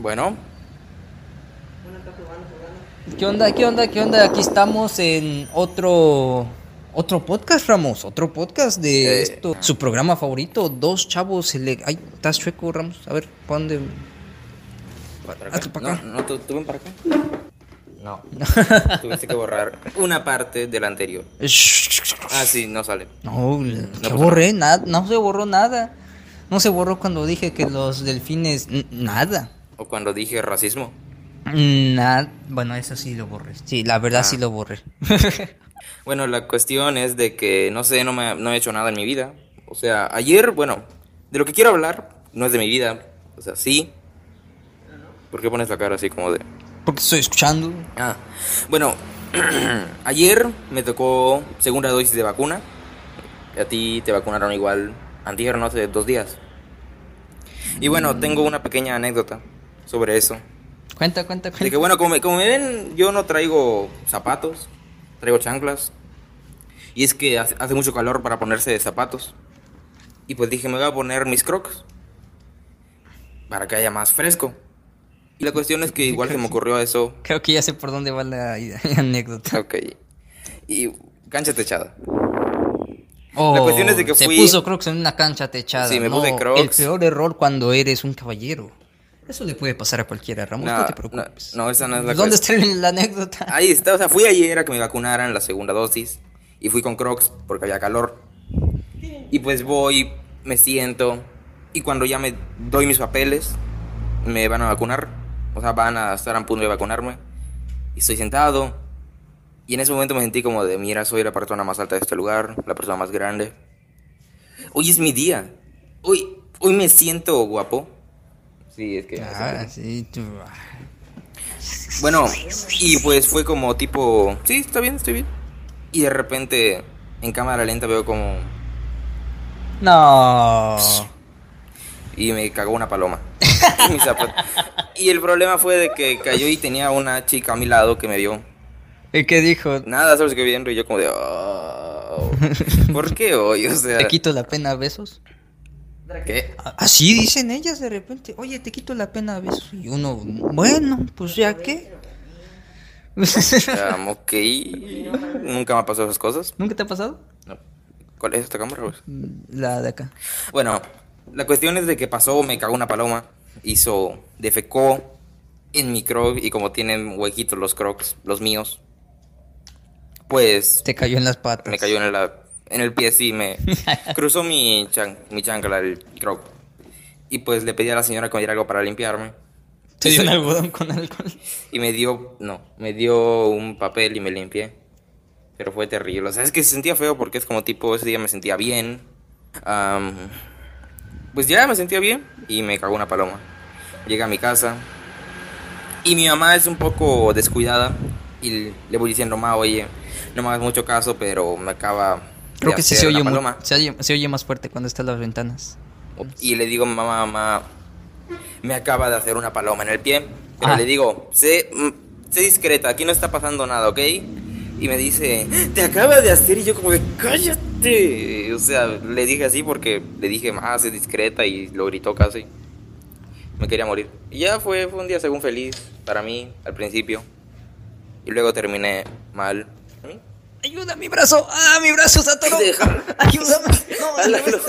Bueno, ¿Qué onda? ¿Qué onda? ¿Qué onda? Aquí estamos en otro otro podcast, Ramos, otro podcast de Eh. esto, su programa favorito, dos chavos, ele- ay, estás chueco, Ramos, a ver, ¿para dónde? para acá. para acá. No, no, ¿tú, tú ven para acá. No. Tuviste que borrar una parte del anterior. Ah, sí, no sale. No, pasa borré nada, no se borró nada. No se borró cuando dije que los delfines nada. O cuando dije racismo. Nada. Bueno, eso sí lo borré. Sí, la verdad Ah. sí lo borré. Bueno, la cuestión es de que, no sé, no, me, no he hecho nada en mi vida. O sea, ayer, bueno, de lo que quiero hablar no es de mi vida. O sea, sí. ¿Por qué pones la cara así como de... Porque estoy escuchando. Ah, bueno, ayer me tocó segunda dosis de vacuna. A ti te vacunaron igual antier, no hace dos días. Y bueno, tengo una pequeña anécdota sobre eso. Cuenta, cuenta, De que cuenta. bueno, como, me- como me ven, yo no traigo zapatos, traigo chanclas. Y es que hace, hace mucho calor para ponerse zapatos. Y pues dije, me voy a poner mis crocs. Para que haya más fresco. Y la cuestión es que igual se me ocurrió eso. Creo que ya sé por dónde va la anécdota. Ok. Y cancha techada. Oh, La cuestión es de que se fui- puso Crocs en una cancha techada. Sí, me No, puse Crocs. El peor error cuando eres un caballero. Eso le puede pasar a cualquiera, Ramos, no, No, te preocupes. no, no, esa no es la ¿Dónde está la anécdota? Ahí está, o sea, fui ayer a que me vacunaran la segunda dosis. Y fui con crocs porque había calor. Y pues voy, me siento. Y cuando ya me doy mis papeles, me van a vacunar. O sea, van a estar a punto de vacunarme. Y estoy sentado. Y en ese momento me sentí como de, mira, soy la persona más alta de este lugar, la persona más grande. Hoy es mi día. Hoy, hoy me siento guapo. Sí, es que... Ah, sí, tú. Bueno, y pues fue como tipo, sí, está bien, estoy bien. Y de repente, en cámara lenta veo como... No. Y me cagó una paloma. En mi zapato. y el problema fue de que cayó y tenía una chica a mi lado que me vio. ¿Y qué dijo? Nada, solo se quedó viendo y yo como de... "Oh, ¿Por qué hoy? O sea... ¿Te quito la pena besos? ¿Qué? Así dicen ellas de repente. Oye, te quito la pena a besos. Y uno, bueno, pues ya qué. Um, ok. Nunca me ha pasado esas cosas. ¿Nunca te ha pasado? No. ¿Cuál es esta cámara? pues? La de acá. Bueno, la cuestión es de que pasó, me cagó una paloma, hizo, defecó en mi croc y como tienen huequitos los crocs, los míos, pues Te cayó en las patas. me cayó en, la, en el pie, sí, me cruzó mi, chan, mi chancla, el croc. Y pues le pedí a la señora que me diera algo para limpiarme. Te dio un algodón con alcohol. Y me dio, no, me dio un papel y me limpié. Pero fue terrible. O sea, es que se sentía feo porque es como tipo, ese día me sentía bien. Am, pues ya me sentía bien y me cagó una paloma. Llegué a mi casa y mi mamá es un poco descuidada y le voy diciendo, ma, oye, no me hagas mucho caso, pero me acaba Creo que sí se oye, una mu- paloma. se oye, se oye más fuerte cuando están las ventanas. Y le digo, mamá, mamá, me acaba de hacer una paloma en el pie. Pero Ah. le digo, sé, mm, sé discreta, aquí no está pasando nada, ¿ok? Y me dice, te acaba de hacer y yo como de, cállate. O sea, le dije así porque le dije, más sé discreta y lo gritó casi. Me quería morir. Y ya fue, fue un día según feliz para mí al principio. Y luego terminé mal. ¡Ayuda, mi brazo! ¡Ah, mi brazo se atoró! ¡Ayúdame! No, ayúdame.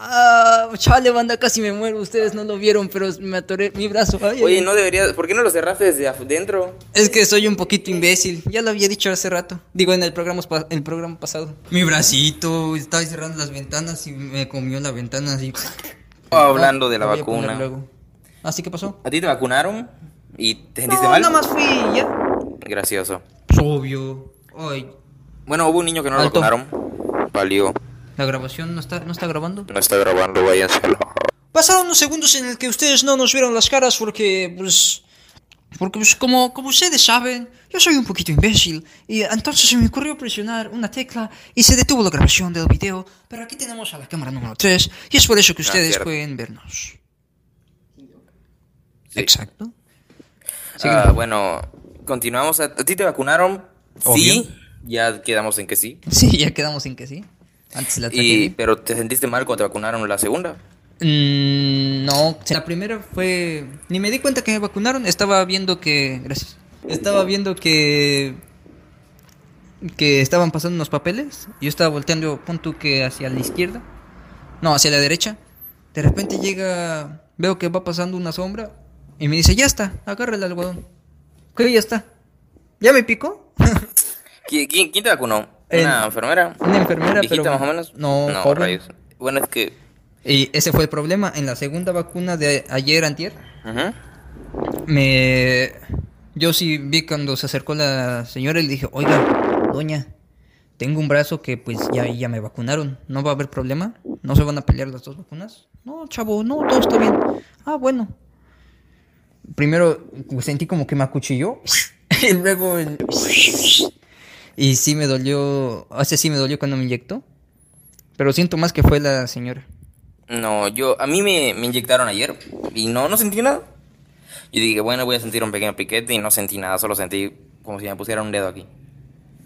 Ah, chale, banda, casi me muero. Ustedes no lo vieron, pero me atoré mi brazo. Ay, Oye, ay. no deberías, ¿por qué no lo cerraste desde adentro? Es que soy un poquito imbécil. Ya lo había dicho hace rato. Digo, en el programa, el programa pasado. Mi bracito, estaba cerrando las ventanas y me comió la ventana así. Hablando de la vacuna. ¿Así que pasó? ¿A ti te vacunaron? ¿Y te sentiste No, mal? nada más fui ya. Gracioso. Obvio. Ay, Bueno, hubo un niño que no lo Alto. vacunaron. Valió. ¿la grabación no está, no está grabando? No está grabando, váyanse. Pasaron unos segundos en el que ustedes no nos vieron las caras porque, pues, porque, pues, como, como ustedes saben, yo soy un poquito imbécil y entonces se me ocurrió presionar una tecla y se detuvo la grabación del video. Pero aquí tenemos a la cámara número 3 y es por eso que ustedes cierto. pueden vernos. Sí. Exacto. Ah, bueno, continuamos. ¿A, a ti te vacunaron? Obvio. Sí. Ya quedamos en que sí. Sí, ya quedamos en que sí. Antes la Y, pero te sentiste mal cuando te vacunaron la segunda. Mm, no, la primera fue... Ni me di cuenta que me vacunaron, estaba viendo que... Gracias. Estaba viendo que... Que estaban pasando unos papeles. Yo estaba volteando, punto que hacia la izquierda. No, hacia la derecha. De repente llega... Veo que va pasando una sombra. Y me dice, ya está, agarra el algodón. ¿Qué? Ya está. ¿Ya me picó? ¿Qui- ¿Quién, quién te vacunó? ¿Una El- enfermera? Una enfermera, ¿Viejita pero... más o menos? No, no rayos. Bueno, es que... Y ese fue el problema. En la segunda vacuna de ayer, antier, me... Yo sí vi cuando se acercó la señora y le dije, oiga, doña, tengo un brazo que pues ya, ya me vacunaron. ¿No va a haber problema? ¿No se van a pelear las dos vacunas? No, chavo, no, todo está bien. Ah, bueno. Primero sentí como que me acuchilló. y luego... Y sí me dolió... Ese sí me dolió cuando me inyectó. Pero siento más que fue la señora. No, yo... A mí me, me inyectaron ayer y no, no sentí nada. Yo dije, bueno, voy a sentir un pequeño piquete y no sentí nada. Solo sentí como si me pusieran un dedo aquí.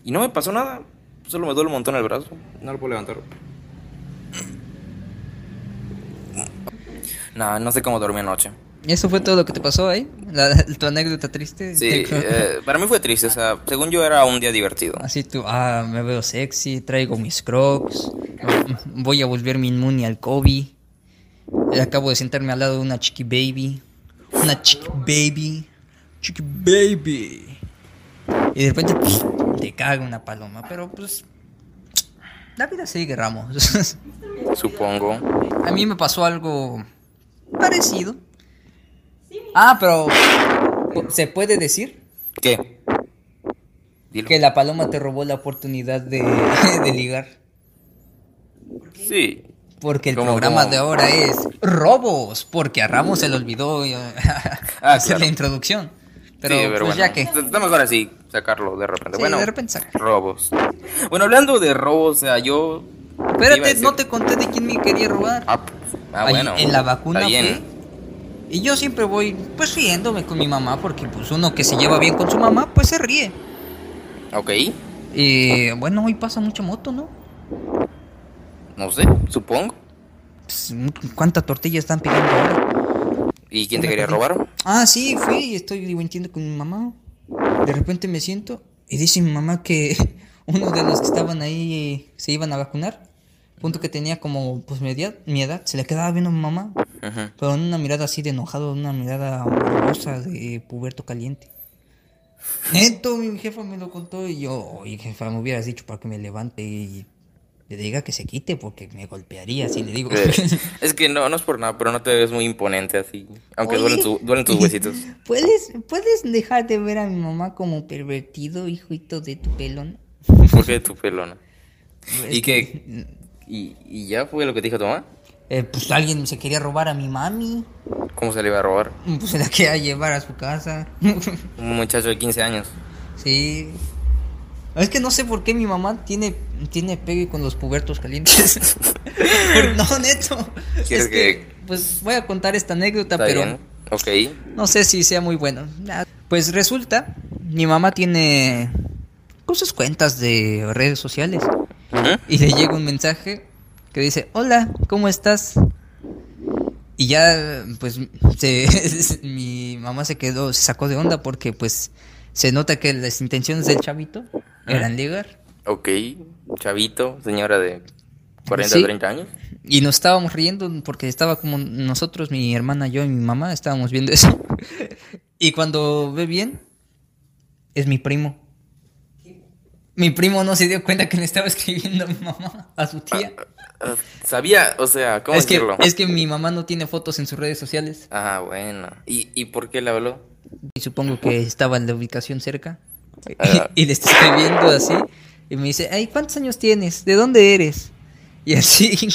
Y no me pasó nada. Solo me duele un montón el brazo. No lo puedo levantar. No, no sé cómo dormí anoche. ¿Eso fue todo lo que te pasó ahí? La- tu anécdota triste. Sí, eh, para mí fue triste. O sea, según yo era un día divertido. Así tú, ah, me veo sexy, traigo mis crocs, voy a volverme inmune al COVID. Acabo de sentarme al lado de una chiqui baby. Una chiqui baby. Chiqui baby. Y de repente pss, te caga una paloma. Pero pues. La vida sigue, Ramos. Supongo. A mí me pasó algo parecido. Ah, pero. ¿Se puede decir? ¿Qué? Dilo. Que la paloma te robó la oportunidad de, de ligar. Sí. Porque el ¿Cómo, programa cómo? de ahora es robos. Porque a Ramos se le olvidó Ah, hacer claro. la introducción. Pero, sí, pues bueno. ya que. Está mejor así, sacarlo de repente. Sí, bueno, de repente saca. robos. Bueno, hablando de robos, o sea, yo. Espérate, no te conté de quién me quería robar. Ah, ah, Ahí bueno. En la vacuna Está bien. fue. Y yo siempre voy, pues riéndome con mi mamá. Porque, pues uno que se lleva bien con su mamá, pues se ríe. Ok. Y bueno, hoy pasa mucha moto, ¿no? No sé, supongo. Pues, ¿Cuánta tortilla están pidiendo ahora? ¿Y quién te quería tortilla. robar? Ah, sí, fui y estoy divirtiendo con mi mamá. De repente me siento y dice mi mamá que uno de los que estaban ahí se iban a vacunar. Punto que tenía como pues mi edad, mi edad, se le quedaba viendo a mi mamá. Pero en una mirada así de enojado, una mirada amorosa de puberto caliente. Neto, mi jefa me lo contó y yo, oye jefa, me hubieras dicho para que me levante y le diga que se quite porque me golpearía si le digo. Es que no, no es por nada, pero no te ves muy imponente así. Aunque Oye. duelen, tu- duelen tus huesitos. ¿Puedes, ¿Puedes dejar de ver a mi mamá como pervertido, hijito de tu pelón? ¿Por qué tu pelona? ¿Y qué? ¿Y, ¿Y ya fue lo que te dijo tu mamá? Eh, pues alguien se quería robar a mi mami. ¿Cómo se le iba a robar? Pues se la quería llevar a su casa. Un muchacho de 15 años. sí. Es que no sé por qué mi mamá tiene, tiene pegue con los pubertos calientes. No, neto. ¿Quieres Es que, que- pues voy a contar esta anécdota, ¿Está pero bien? No sé si sea muy bueno. Pues resulta, mi mamá tiene cosas cuentas de redes sociales. Ujú. Y le llega un mensaje que dice, hola, ¿cómo estás? Y ya, pues, se- mi mamá se quedó, se sacó de onda porque, pues, se nota que las intenciones del chavito eran ligar. Ok. Chavito, señora de 40, Sí. 30 años. Y nos estábamos riendo porque estaba como nosotros, mi hermana, yo y mi mamá, estábamos viendo eso. y cuando ve bien, es mi primo. Mi primo no se dio cuenta que le estaba escribiendo a mi mamá, a su tía. Ah, Sabía, o sea, ¿cómo Es que, decirlo? es que mi mamá no tiene fotos en sus redes sociales. Ah, bueno. ¿Y, ¿Y por qué le habló? Y supongo que estaba en la ubicación cerca. Ah. y le está escribiendo así. Y me dice, ay, ¿cuántos años tienes? ¿De dónde eres? Y así.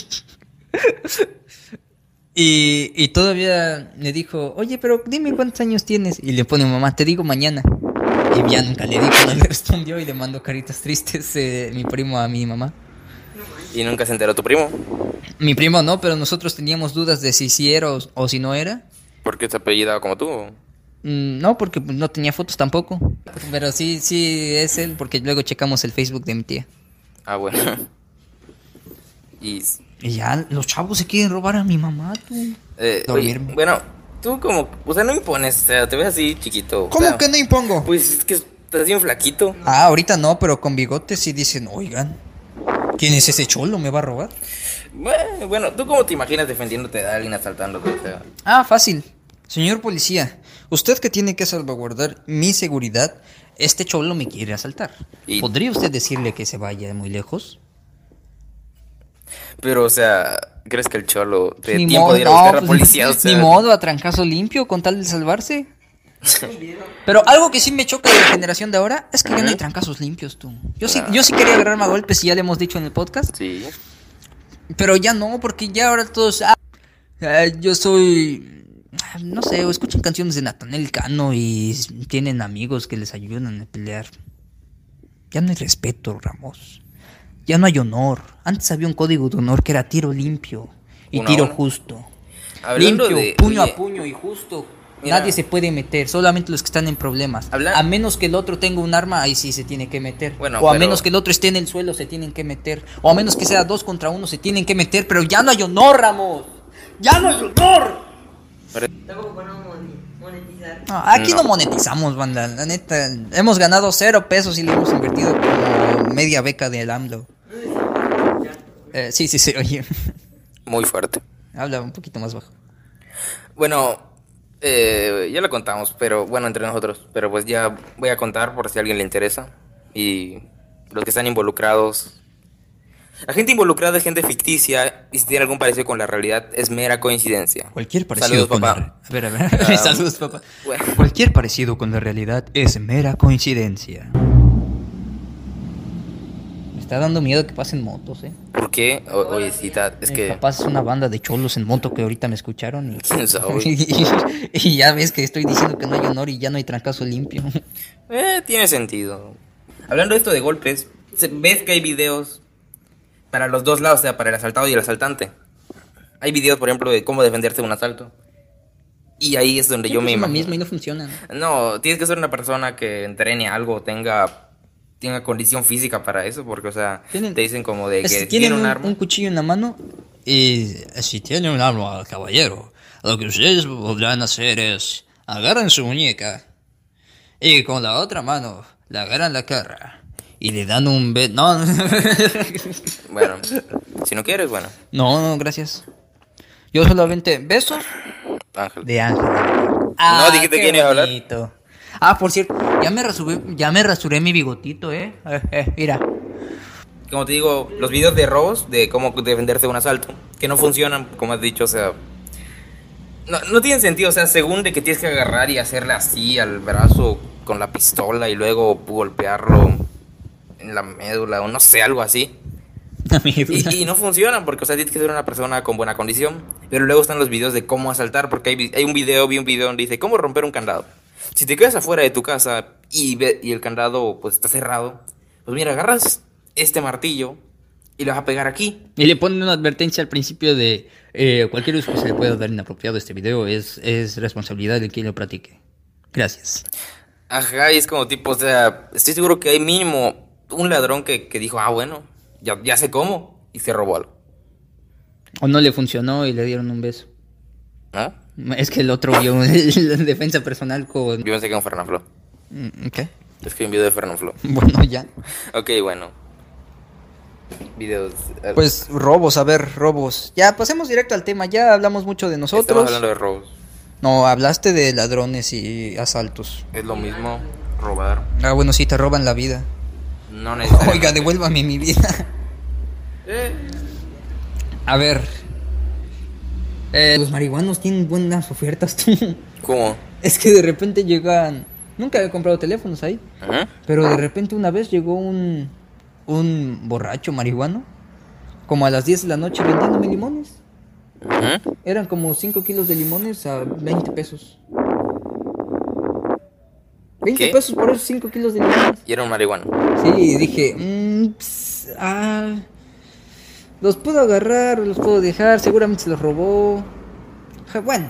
y, y todavía le dijo, oye, pero dime cuántos años tienes. Y le pone mamá, te digo mañana. Y ya nunca le dijo, no le respondió y le mandó caritas tristes eh, mi primo a mi mamá. ¿Y nunca se enteró tu primo? Mi primo no, pero nosotros teníamos dudas de si sí era o, o si no era. ¿Por qué se apellidaba como tú? Mm, No, porque pues, no tenía fotos tampoco. Pero sí, sí es él, porque luego checamos el Facebook de mi tía. Ah, bueno. ¿Y, Y ya los chavos se quieren robar a mi mamá, tú. Eh, oye, bueno, tú como, o sea, no impones, o sea, te ves así chiquito. o ¿Cómo sea, que no impongo? Pues es que estás bien flaquito. Ah, ahorita no, pero con bigotes sí dicen, oigan, ¿quién es ese cholo? ¿Me va a robar? Bueno, bueno, ¿tú cómo te imaginas defendiéndote de alguien asaltándote? O sea, Ah, fácil. Señor policía, usted que tiene que salvaguardar mi seguridad, este cholo me quiere asaltar. Y- ¿Podría usted decirle que se vaya muy lejos? pero, o sea, ¿crees que el cholo dé Ni tiempo modo, de ir a no, buscar a la pues, policía? O sea, Ni modo, a trancazo limpio con tal de salvarse. Pero algo que sí me choca de la generación de ahora es que ya no hay trancazos limpios, tú. Yo sí, yo sí quería agarrarme a golpes, y ya le hemos dicho en el podcast. Sí. Pero ya no, porque ya ahora todos. ah, ah, yo soy. ah, No sé, o escuchan canciones de Natanel Cano y tienen amigos que les ayudan a pelear. Ya no hay respeto, Ramos. Ya no hay honor. Antes había un código de honor que era tiro limpio y tiro justo. Hablando limpio, de- puño oye, a puño y justo. Mira. Nadie se puede meter, solamente los que están en problemas. Habla- A menos que el otro tenga un arma, ahí sí se tiene que meter. Bueno, o a pero- menos que el otro esté en el suelo, se tienen que meter. O a menos que sea dos contra uno, se tienen que meter. Pero ya no hay honor, Ramos. ¡Ya no hay honor! No, aquí no. No. monetizamos, banda. La neta, hemos ganado cero pesos y le hemos invertido como media beca del AMLO. Eh, sí, sí, sí, oye. Muy fuerte. Habla un poquito más bajo. Bueno, eh, ya lo contamos, pero bueno, entre nosotros. Pero pues ya voy a contar por si a alguien le interesa. Y los que están involucrados. La gente involucrada es gente ficticia y si tiene algún parecido con la realidad es mera coincidencia. Cualquier parecido Saludos, con papá. la... A ver, a ver. Saludos, papá. bueno. Cualquier parecido con la realidad es mera coincidencia. Está dando miedo que pasen motos, eh. ¿Por qué? O- oye, sí, ta- es que... Capaz es una banda de cholos en moto que ahorita me escucharon y... ¿Quién sabe? y, y ya ves que estoy diciendo que no hay honor y ya no hay trancazo limpio. Eh, tiene sentido. Hablando de esto de golpes, ves que hay videos para los dos lados, o sea, para el asaltado y el asaltante. Hay videos, por ejemplo, de cómo defenderse de un asalto. Y ahí es donde yo me es lo imagino. mismo y no funciona. ¿no? No, tienes que ser una persona que entrene algo, tenga, tenga condición física para eso, porque, o sea, Tienen- te dicen como de que Es- tienen un, un, arma. un cuchillo en la mano y si tienen un arma, caballero, lo que ustedes podrán hacer es agarran su muñeca y con la otra mano le agarran la cara y le dan un be... No, Bueno, si no quieres, bueno, no, no, gracias. Yo solamente besos Ángel. de ángel. No dijiste qué quién iba a hablar. Ah, por cierto, ya me rasuré, ya me rasuré mi bigotito, eh. Eh, eh, mira. Como te digo, los videos de robos, de cómo defenderse de un asalto, que no funcionan, como has dicho, o sea... No, no tienen sentido, o sea, según de que tienes que agarrar y hacerle así al brazo con la pistola y luego golpearlo en la médula o no sé, algo así. Y, y no funcionan porque, o sea, tienes que ser una persona con buena condición. Pero luego están los videos de cómo asaltar, porque hay, hay un video, vi un video donde dice cómo romper un candado. Si te quedas afuera de tu casa y, ve- y el candado pues está cerrado, pues mira, agarras este martillo y lo vas a pegar aquí. Y le ponen una advertencia al principio de eh, cualquier uso que se le pueda dar inapropiado a este video es, es responsabilidad de quien lo practique. Gracias. Ajá, y es como tipo, o sea, estoy seguro que hay mínimo un ladrón que, que dijo, ah, bueno, ya, ya sé cómo, y se robó algo. O no le funcionó y le dieron un beso. ¿Ah? Es que el otro vio en defensa personal con... Yo pensé que un Fernanfloo. Mm, ¿Qué? Es que hay un video de Fernanfloo. Bueno, ya. Ok, bueno. Videos. eh, Pues robos, a ver, robos. Ya, pasemos directo al tema. Ya hablamos mucho de Estamos nosotros. hablando de robos. No, hablaste de ladrones y asaltos. Es lo mismo robar. Ah, bueno, sí, te roban la vida. No necesariamente. Oiga, devuélvame mi vida. Eh, A ver. Eh, los marihuanos tienen buenas ofertas, tú. ¿Cómo? Es que de repente llegan. Nunca he comprado teléfonos ahí. Pero de repente una vez llegó un. Un borracho marihuano. Como a las 10 de la noche vendiéndome limones. Eran como 5 kilos de limones a 20 pesos. 20 ¿Qué? pesos por esos 5 kilos de limones. Y era un marihuano. Sí, dije, mm, ah, los puedo agarrar, los puedo dejar, seguramente se los robó. Ja, Bueno,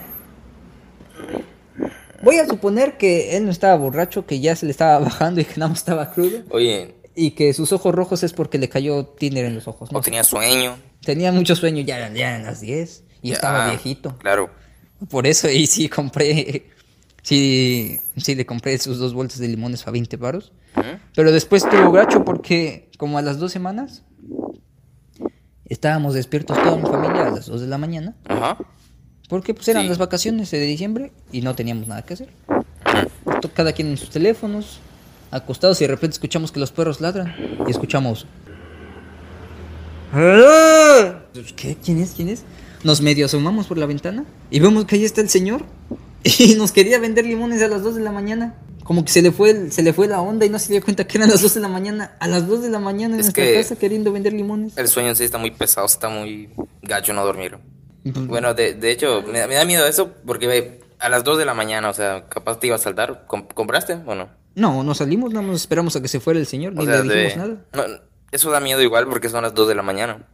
voy a suponer que él no estaba borracho, que ya se le estaba bajando y que nada más estaba crudo. Oye, y que sus ojos rojos es porque le cayó Tinder en los ojos. ¿no? O tenía sueño. Tenía mucho sueño, ya, eran- ya eran las 10 y Ya, estaba viejito. Claro. Por eso, y sí compré, sí, sí le compré sus dos bolsas de limones a 20 baros. Ujú. Pero después estuvo gacho porque como a las dos semanas estábamos despiertos toda mi familia a las 2 de la mañana. Ajá. Porque pues eran Sí. las vacaciones de diciembre y no teníamos nada que hacer. Cada quien en sus teléfonos, acostados y de repente escuchamos que los perros ladran y escuchamos... ¿Qué? ¿Quién es? ¿Quién es? Nos medio asomamos por la ventana y vemos que ahí está el señor y nos quería vender limones a las 2 de la mañana. Como que se le fue el- se le fue la onda y no se dio cuenta que eran las 2 de la mañana. A las 2 de la mañana en Es nuestra que- casa queriendo vender limones. El sueño en sí está muy pesado, está muy gacho no dormir. Bueno, de, de hecho, me, da- me da miedo eso porque ve, a las 2 de la mañana, o sea, capaz te iba a saltar. Com- ¿Compraste o no? No, no salimos, nada más esperamos a que se fuera el señor, O ni sea, le dijimos de- nada. no, eso da miedo igual porque son las 2 de la mañana.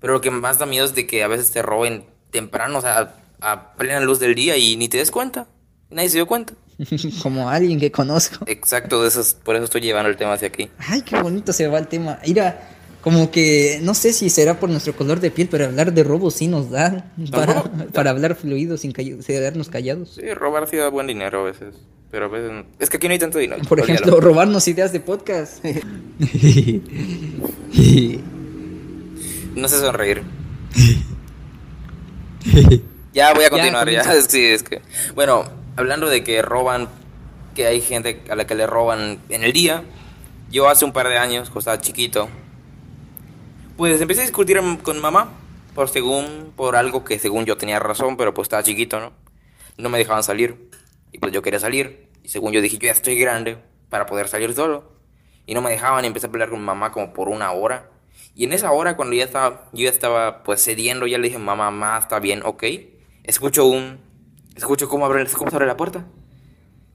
Pero lo que más da miedo es de que a veces te roben temprano, o sea, a, a plena luz del día y ni te des cuenta. Nadie se dio cuenta. Como alguien que conozco. Exacto, de esos, por eso estoy llevando el tema hacia aquí. Ay, qué bonito se va el tema. Mira, como que no sé si será por nuestro color de piel, pero hablar de robos sí nos da para, para hablar fluido sin, call- quedarnos callados. Sí, robar sí da buen dinero a veces. Pero a veces. no. Es que aquí no hay tanto dinero. Por olvídalo. ejemplo, robarnos ideas de podcast. No sé sonreír. ya voy a continuar, ya. comienza. Sí, es que. Bueno, hablando de que roban, que hay gente a la que le roban en el día. Yo hace un par de años, cuando estaba chiquito, pues empecé a discutir con mamá por según por algo que según yo tenía razón, pero pues estaba chiquito, ¿no? No me dejaban salir y pues yo quería salir y según yo dije, yo ya estoy grande para poder salir solo. Y no me dejaban y empecé a pelear con mamá como por una hora. Y en esa hora cuando ya estaba yo ya estaba pues cediendo, ya le dije, "Mamá, mamá, está bien, ok." Escucho un escucho cómo abre cómo se abre la puerta.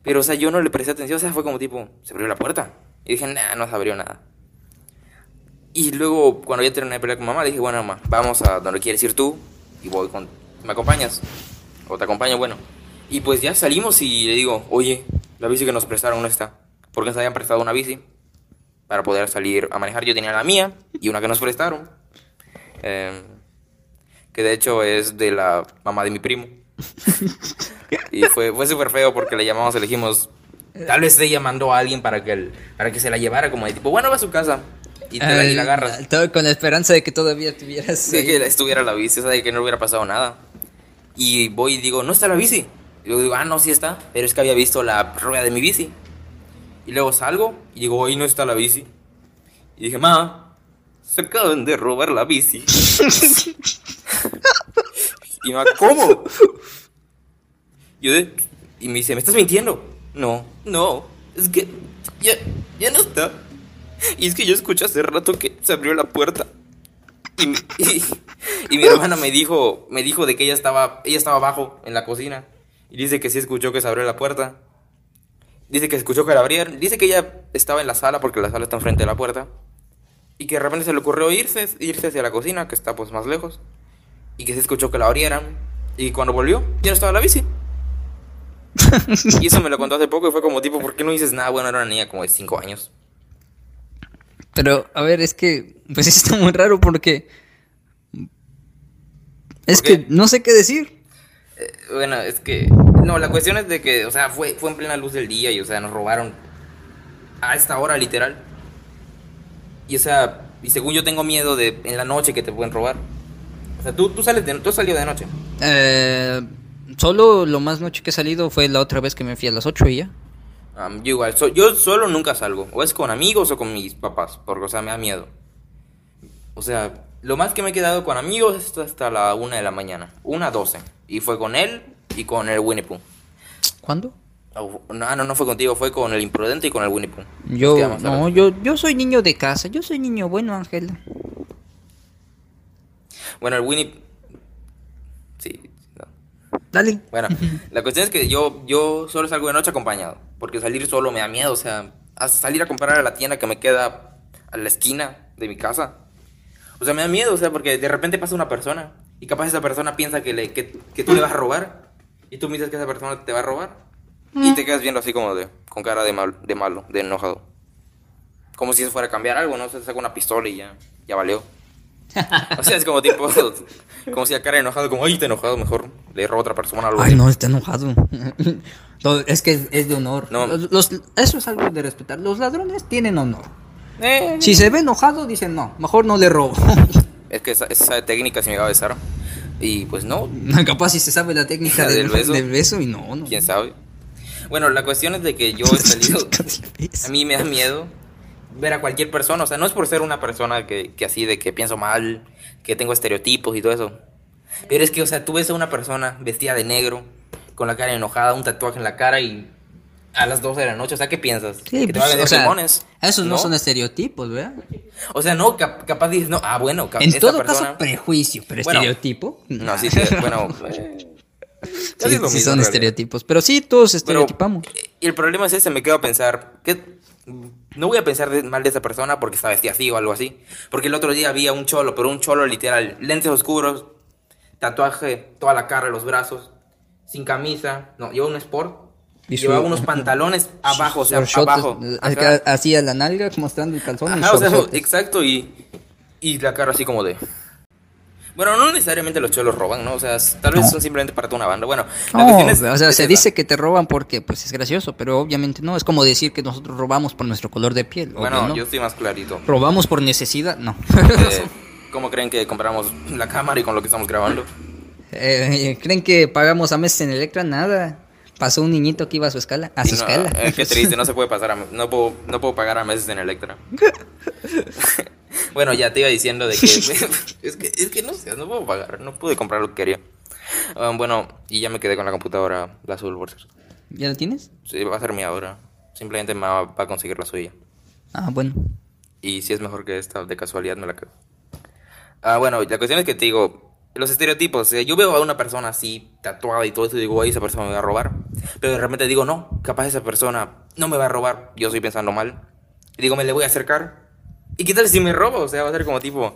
Pero o sea, yo no le presté atención, o sea, fue como tipo, se abrió la puerta. Y dije, "Nah, no se abrió nada." Y luego, cuando ya terminé de pelear con mamá, le dije, bueno, mamá, vamos a donde quieres ir tú y voy con... ¿Me acompañas? O te acompaño, bueno. Y pues ya salimos y le digo, oye, la bici que nos prestaron no está. Porque nos habían prestado una bici para poder salir a manejar. Yo tenía la mía y una que nos prestaron. Eh, que de hecho es de la mamá de mi primo. Y fue, fue súper feo porque le llamamos y le dijimos, tal vez ella mandó a alguien para que, el- para que se la llevara como de tipo, bueno, va a su casa. Y, te la, y la agarras. Todo con la esperanza de que todavía tuvieras. De ahí. que estuviera la bici, o sea, de que no hubiera pasado nada. Y voy y digo, no está la bici. Y luego digo, ah, no, sí está. Pero es que había visto la rueda de mi bici. Y luego salgo y digo, hoy no está la bici. Y dije, ma, se acaban de robar la bici. y ma, ¿cómo? Yo de, y me dice, ¿me estás mintiendo? No, no, es que ya, ya no está. Y es que yo escuché hace rato que se abrió la puerta. Y, y- y mi hermana me dijo, me dijo de que ella estaba, ella estaba abajo en la cocina. Y dice que sí escuchó que se abrió la puerta. Dice que escuchó que la abrieron. Dice que ella estaba en la sala porque la sala está enfrente de la puerta. Y que de repente se le ocurrió irse, irse hacia la cocina, que está pues más lejos. Y que se escuchó que la abrieran. Y cuando volvió, ya no estaba la bici. y eso me lo contó hace poco y fue como tipo, ¿por qué no dices nada? Bueno, era una niña como de 5 años. Pero, a ver, es que. Pues está muy raro porque. Es que no sé qué decir. Eh, Bueno, es que. No, la cuestión es de que, o sea, fue, fue en plena luz del día y, o sea, nos robaron a esta hora, literal. Y, o sea, y según yo tengo miedo de en la noche que te pueden robar. O sea, tú, tú sales de, tú has salido de noche. Eh, solo lo más noche que he salido fue la otra vez que me fui a las 8 y ya. Am, yo igual, so- yo solo nunca salgo. O es con amigos o con mis papás, porque, o sea, me da miedo. O sea, lo más que me he quedado con amigos es hasta la una de la mañana. Una doce. Y fue con él y con el Winnie Pooh. ¿Cuándo? Oh, No, no, no fue contigo, fue con el imprudente y con el Winnie Pooh. Yo, a no, yo, yo soy niño de casa, yo soy niño bueno, Ángela. Bueno, el Winnie. Sí. Dale. Bueno, la cuestión es que yo, yo solo salgo de noche acompañado. Porque salir solo me da miedo. O sea, salir a comprar a la tienda que me queda a la esquina de mi casa. O sea, me da miedo, o sea, porque de repente pasa una persona. Y capaz esa persona piensa que, le, que, que tú le vas a robar. Y tú piensas que esa persona te va a robar. Y te quedas viendo así como de. con cara de, mal, de malo, de enojado. como si se fuera a cambiar algo, ¿no? Se saca una pistola y ya, ya valió. O sea, es como tipo, como si a cara enojado, como, ay, te enojado, mejor le robo a otra persona algo. Ay, no, está enojado. No, es que es, de honor. No. Los- los- eso es algo de respetar. Los ladrones tienen honor. Eh, Si se ve enojado, dicen no, mejor no le robo. Es que esa, esa técnica se me iba a besar. Y pues no, Capaz si se sabe la técnica del, del beso. del beso y no, no. quién sabe. Bueno, la cuestión es de que yo he salido. A mí me da miedo ver a cualquier persona. O sea, no es por ser una persona que, que así de que pienso mal, que tengo estereotipos y todo eso. Pero es que, o sea, tú ves a una persona vestida de negro, con la cara enojada, un tatuaje en la cara y a las 12 de la noche. O sea, ¿qué piensas? Sí, que te va a pues, vender o sea, limones. Esos no, son estereotipos, ¿verdad? O sea, no, cap- capaz dices, no, ah, bueno, En todo persona... caso, prejuicio, pero Bueno, estereotipo. No, sí, te- bueno. casi Sí, sí mismo, son estereotipos. Pero sí, todos estereotipamos. y el problema es ese, me quedo a pensar, que no voy a pensar de- mal de esa persona porque está vestida así o algo así. Porque el otro día había un cholo, pero un cholo literal, lentes oscuros, tatuaje, toda la cara, los brazos, sin camisa, no, lleva un sport, Y llevaba unos pantalones abajo, o sea, Shorts, abajo. eh, Ajá. acá, Así a la nalga, mostrando el calzón. Ajá, o sea, shortsotes. exacto, y, y la cara así como de... Bueno, no necesariamente los cholos roban, ¿no? O sea, tal vez No. son simplemente para toda una banda. Bueno, No, o sea, se dice que te roban porque pues es gracioso, pero obviamente no. Es como decir que nosotros robamos por nuestro color de piel. Bueno, yo estoy más clarito. Robamos por necesidad, no. Eh, ¿Cómo creen que compramos la cámara y con lo que estamos grabando? Eh, ¿Creen que pagamos a meses en Electra? Nada. Pasó un niñito que iba a su escala. A su no, escala. eh, qué triste, no se puede pasar a, no puedo, no puedo pagar a meses en Electra. bueno, ya te iba diciendo de que es que es que no sé, no puedo pagar, no pude comprar lo que quería. Ah, bueno, y ya me quedé con la computadora, la azul, por cierto. ¿Ya lo tienes? Sí, va a ser mía ahora. Simplemente me va, va a conseguir la suya. Ah, bueno. Y si es mejor que esta, de casualidad me la quedo. Ah, bueno, la cuestión es que te digo, los estereotipos, yo veo a una persona así, tatuada y todo eso, y digo, ay, esa persona me va a robar. Pero de repente digo, no, capaz esa persona no me va a robar, yo estoy pensando mal. Y digo, me le voy a acercar. ¿Y qué tal si me roba? O sea, va a ser como tipo...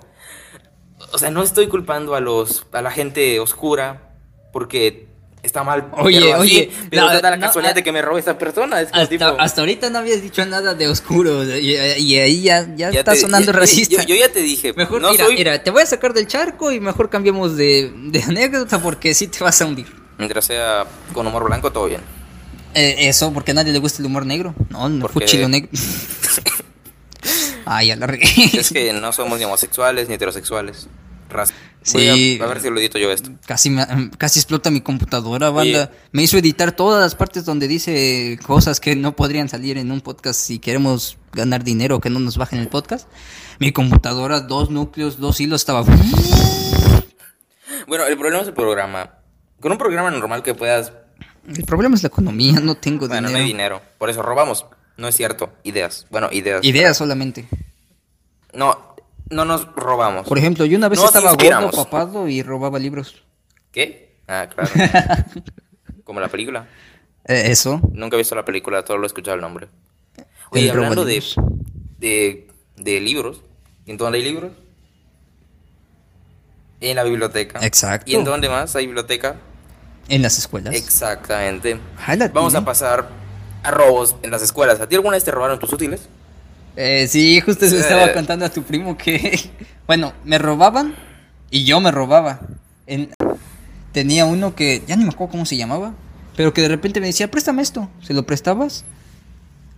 O sea, no estoy culpando a los a la gente oscura porque está mal. Oye, así, oye, pero no, da la no, casualidad de ah, que me robe esa persona. Es Hasta, tipo... hasta ahorita no habías dicho nada de oscuro. Y, y ahí ya, ya, ya está te- sonando ya- racista. Yo, yo ya te dije, Mejor, no mira, soy... mira, te voy a sacar del charco y mejor cambiemos de, de anécdota porque sí te vas a hundir. Mientras sea con humor blanco, todo bien. Eh, eso, porque a nadie le gusta el humor negro. No, no Porque- negro. Ay, ya la regué. Es que no somos ni homosexuales ni heterosexuales. Ras- Sí. Voy a, a ver si lo edito yo esto. Casi, me- casi explota mi computadora, banda. Me hizo editar todas las partes donde dice cosas que no podrían salir en un podcast si queremos ganar dinero, que no nos bajen el podcast. Mi computadora, dos núcleos, dos hilos, estaba... Bueno, el problema es el programa. Con un programa normal que puedas... El problema es la economía, no tengo Bueno, no dinero. hay dinero. Por eso robamos. No es cierto. Ideas. Bueno, ideas. Ideas solamente. No, no nos robamos. Por ejemplo, yo una vez Nos estaba gordo, papado y robaba libros. ¿Qué? Ah, claro. Como la película. Eh, eso. Nunca he visto la película, solo he escuchado el nombre. Oye, El hablando de, de, de libros. ¿En dónde hay libros? En la biblioteca. Exacto. ¿Y en dónde más hay biblioteca? En las escuelas. Exactamente. Jálate. Vamos a pasar a robos en las escuelas. ¿A ti alguna vez te robaron tus útiles? Eh, sí, justo se Sí. estaba contando a tu primo que, bueno, me robaban y yo me robaba. En- tenía uno que, ya ni me acuerdo cómo se llamaba, pero que de repente me decía, préstame esto, ¿se lo prestabas?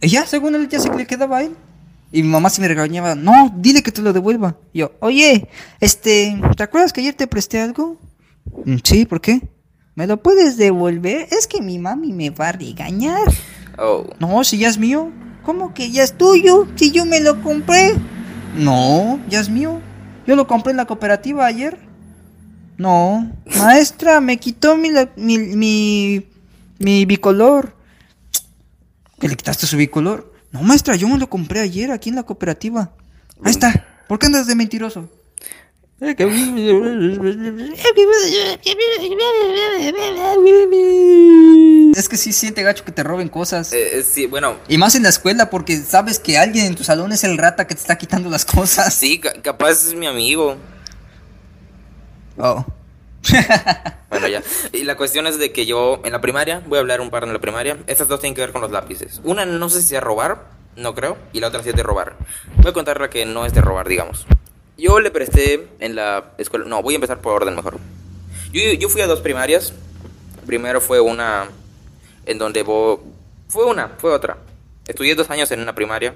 Y ya, según él, ya se le quedaba a él. Y mi mamá se me regañaba, no, dile que te lo devuelva. Y yo, oye, este, ¿te acuerdas que ayer te presté algo? "Mm, Sí, ¿por qué? ¿Me lo puedes devolver? Es que mi mami me va a regañar. Oh. No, si ya es mío. ¿Cómo que ya es tuyo? Si yo me lo compré. No, ya es mío. Yo lo compré en la cooperativa ayer. No, maestra, me quitó mi, la- mi, mi, mi bicolor. ¿Que le quitaste su bicolor? No, maestra, yo me lo compré ayer aquí en la cooperativa. Ahí está. ¿Por qué andas de mentiroso? Es que sí siente gacho que te roben cosas. Eh, eh, sí, bueno, Y más en la escuela porque sabes que alguien en tu salón es el rata que te está quitando las cosas. sí, ca- capaz es mi amigo. Oh. Bueno, ya. Y la cuestión es de que yo en la primaria, voy a hablar un par en la primaria, estas dos tienen que ver con los lápices. Una no sé si a robar, no creo, y la otra sí es de robar. Voy a contar la que no es de robar, digamos. Yo le presté en la escuela, no, voy a empezar por orden mejor. Yo, yo fui a dos primarias. Primero fue una en donde vos... Fue una, fue otra. Estudié dos años en una primaria.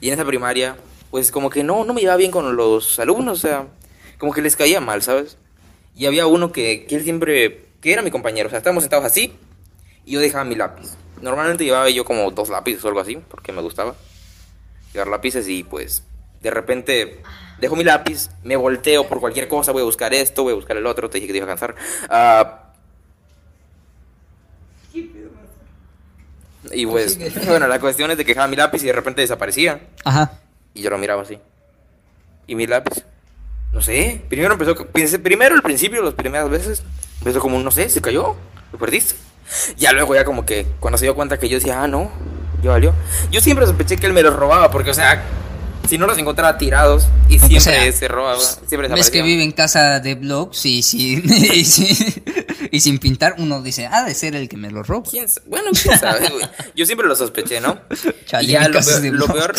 Y en esa primaria, pues como que no, no me llevaba bien con los alumnos, o sea, como que les caía mal, ¿sabes? Y había uno que, que él siempre, que era mi compañero, o sea, estábamos sentados así y yo dejaba mi lápiz. Normalmente llevaba yo como dos lápices o algo así, porque me gustaba llevar lápices y pues de repente dejo mi lápiz, me volteo por cualquier cosa, voy a buscar esto, voy a buscar el otro, te dije que te iba a cansar. Ah, y pues, bueno, la cuestión es de que dejaba mi lápiz y de repente desaparecía. Ajá. Y yo lo miraba así. ¿Y mi lápiz? No sé. Primero empezó, pensé- primero al principio, las primeras veces, empezó como, no sé, se cayó, lo perdiste. Ya luego ya como que cuando se dio cuenta que yo decía, ah, no, ya valió. Yo siempre sospeché que él me los robaba, porque, o sea, si no los encontraba tirados y Aunque siempre sea, se robaba, siempre Ves que vive en casa de blogs y, sin, y, sin, y sin pintar, uno dice, ha de ser el que me lo roba. ¿Quién sa- Bueno, quién sabe, güey. Yo siempre lo sospeché, ¿no? Chale, y ya lo peor, de lo blogs. peor...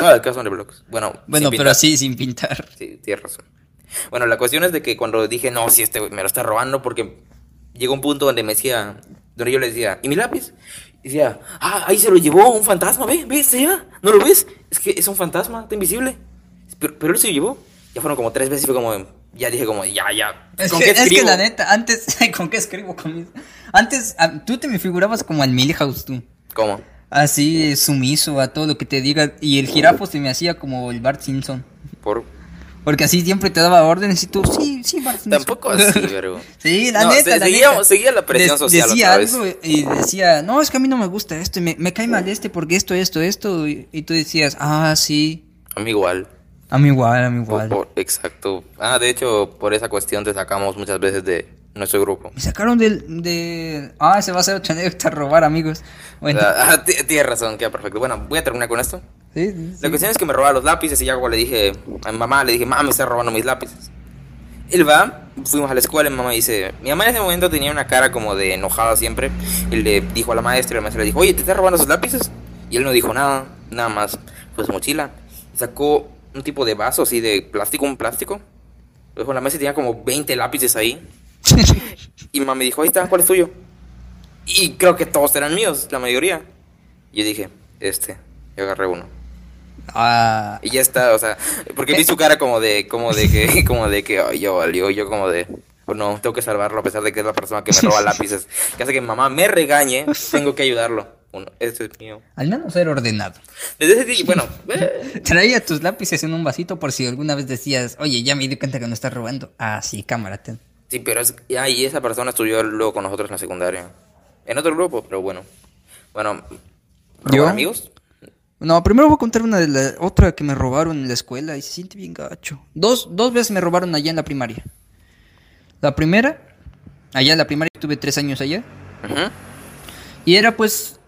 No, el caso de blogs. Bueno, Bueno, pero así, sin pintar. Sí, tienes razón. Bueno, la cuestión es de que cuando dije, no, si este güey me lo está robando, porque llegó un punto donde me decía, donde yo le decía, ¿y mi lápiz? Decía, ah, ahí se lo llevó un fantasma, ve, ve, ¿no lo ves? Es que es un fantasma, está invisible. Pero, pero él se lo llevó. Ya fueron como tres veces y fue como, ya dije como, ya, ya. Es ¿con que, qué es que la neta, antes, ¿con qué escribo? Con Antes, tú te me figurabas como al Milhouse, tú. ¿Cómo? Así, sumiso a todo lo que te diga. Y el jirafo se me hacía como el Bart Simpson. Por... Porque así siempre te daba órdenes y tú, sí, sí, Simpson. Tampoco así, pero... Sí, la No, neta, se- la seguía- neta. seguía la presión social Decía otra vez. algo y decía, no, es que a mí no me gusta esto, y me, me cae mal este porque esto, esto, esto. Y, y tú decías, ah, sí, A mí igual. a mí igual, a mí Por- igual. por- exacto. Ah, de hecho, por esa cuestión te sacamos muchas veces de nuestro grupo. Me sacaron del, de... Ah, se va a hacer otra anécdota robar, amigos. Bueno, Ah, ti- tienes razón, queda perfecto. Bueno, voy a terminar con esto. sí, sí, sí. La cuestión es que me robaba los lápices y ya le dije a mi mamá, le dije, mamá, me está robando mis lápices. Él va, fuimos a la escuela y mi mamá dice, mi mamá en ese momento tenía una cara como de enojada siempre. Y le dijo a la maestra y la maestra le dijo, oye, ¿te está robando esos lápices? Y él no dijo nada, nada más. Fue su mochila. Y sacó un tipo de vaso así de plástico, un plástico. Lo dejó en la mesa y tenía como 20 lápices ahí. Y mi mamá me dijo, ahí está, ¿cuál es tuyo? Y creo que todos eran míos, la mayoría. Y yo dije, este, yo agarré uno. Ah, Y ya está, o sea, porque vi su cara como de, como de que, como de que, ay, yo valió, yo como de, oh, no, tengo que salvarlo a pesar de que es la persona que me roba lápices. Que hace que mamá me regañe, tengo que ayudarlo. Uno, este es mío. al menos era ordenado. Desde ese día, bueno, eh, Traía tus lápices en un vasito por si alguna vez decías, oye, ya me di cuenta que no estás robando. Ah, sí, cámara, ten. Sí, pero es, ah, y esa persona estudió luego con nosotros en la secundaria. En otro grupo, pero bueno. Bueno, ¿robar ¿Yo? amigos? No, primero voy a contar una de la otra que me robaron en la escuela y se siente bien gacho. Dos, dos veces me robaron allá en la primaria. La primera, allá en la primaria, tuve tres años allá. Ujú. Y era pues,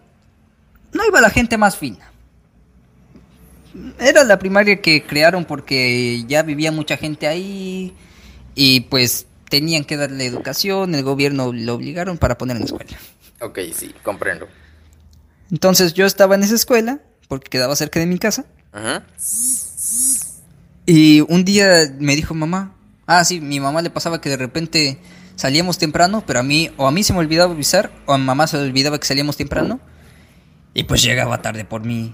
no iba la gente más fina. Era la primaria que crearon porque ya vivía mucha gente ahí y pues tenían que darle educación, el gobierno lo obligaron para poner en la escuela. Ok, sí, comprendo. Entonces yo estaba en esa escuela porque quedaba cerca de mi casa Ujú. y un día me dijo mamá, ah sí, mi mamá le pasaba que de repente salíamos temprano, pero a mí o a mí se me olvidaba avisar o a mi mamá se le olvidaba que salíamos temprano y pues llegaba tarde por mí.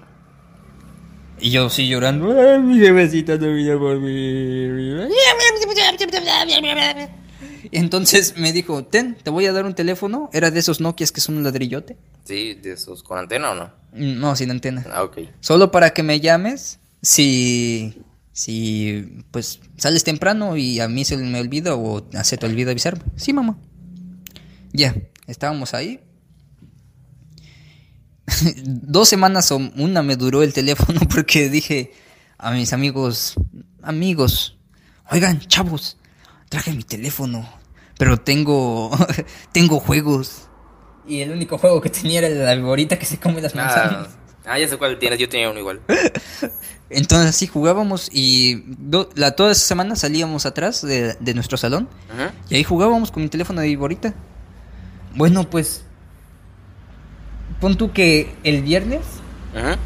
Y yo sí llorando, "Ay, mi jefecita no vino por mí. Entonces me dijo, ten, te voy a dar un teléfono. Era de esos Nokias que son un ladrillote. Sí, de esos, ¿con antena o no? No, sin antena. Ah, ok. Solo para que me llames si, si, pues, sales temprano y a mí se me olvida o se te olvida avisarme. Sí, mamá. Ya, estábamos ahí. Dos semanas o una me duró el teléfono porque dije a mis amigos, amigos, oigan, chavos, traje mi teléfono, pero tengo, tengo juegos. Y el único juego que tenía era la viborita que se come las manzanas. Ah, ah, ya sé cuál tienes, yo tenía uno igual. Entonces así jugábamos y do- la, toda esa semana salíamos atrás de, de nuestro salón y ahí jugábamos con mi teléfono de viborita. Bueno, pues pon tú que el viernes Ajá.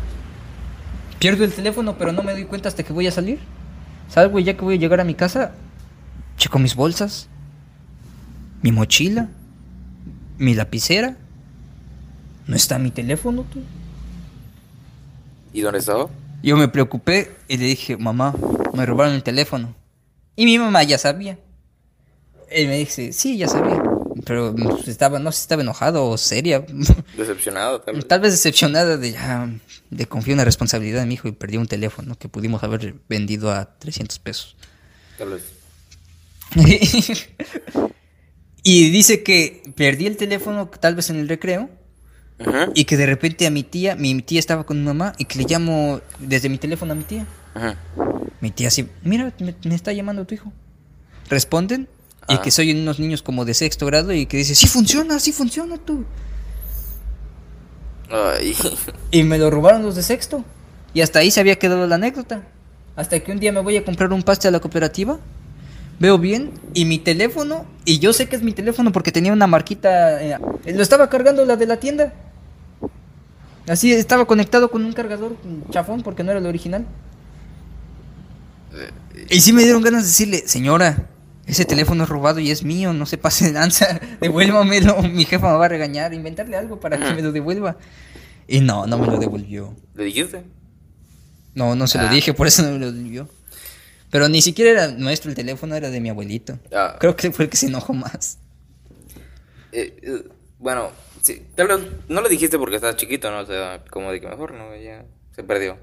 Pierdo el teléfono, pero no me doy cuenta hasta que voy a salir. Salgo y ya que voy a llegar a mi casa, checo mis bolsas, mi mochila, mi lapicera. No está mi teléfono, tú. ¿Y dónde estaba? Yo me preocupé y le dije, mamá, me robaron el teléfono. Y mi mamá ya sabía. Él me dice, sí, ya sabía. Pero pues, estaba, no sé si estaba enojado o seria. Decepcionado, tal vez. Tal vez decepcionada de ya, de confiar en la responsabilidad de mi hijo y perdió un teléfono que pudimos haber vendido a 300 pesos. Tal vez. y dice que perdí el teléfono tal vez en el recreo Ajá. y que de repente a mi tía, mi tía estaba con mi mamá y que le llamo desde mi teléfono a mi tía. Ajá. Mi tía así, mira, me, me está llamando tu hijo. Responden y Ah. que soy unos niños como de sexto grado y que dice, sí funciona, sí funciona tú. Ay. Y me lo robaron los de sexto. Y hasta ahí se había quedado la anécdota. Hasta que un día me voy a comprar un paste a la cooperativa. Veo bien. Y mi teléfono. Y yo sé que es mi teléfono porque tenía una marquita. eh, lo estaba cargando la de la tienda. Así estaba conectado con un cargador chafón porque no era el original. Y sí me dieron ganas de decirle, señora, ese teléfono es robado y es mío, no se pase de lanza, devuélvamelo, mi jefa me va a regañar, inventarle algo para que me lo devuelva. Y no, no me lo devolvió. ¿Le dijiste? No, no se lo Ah. dije, por eso no me lo devolvió. Pero ni siquiera era nuestro el teléfono, era de mi abuelito. Ah. Creo que fue el que se enojó más. Eh, eh, bueno, sí, tal vez no le dijiste porque estaba chiquito, ¿no? O sea, como de que mejor, ¿no? Ya se perdió.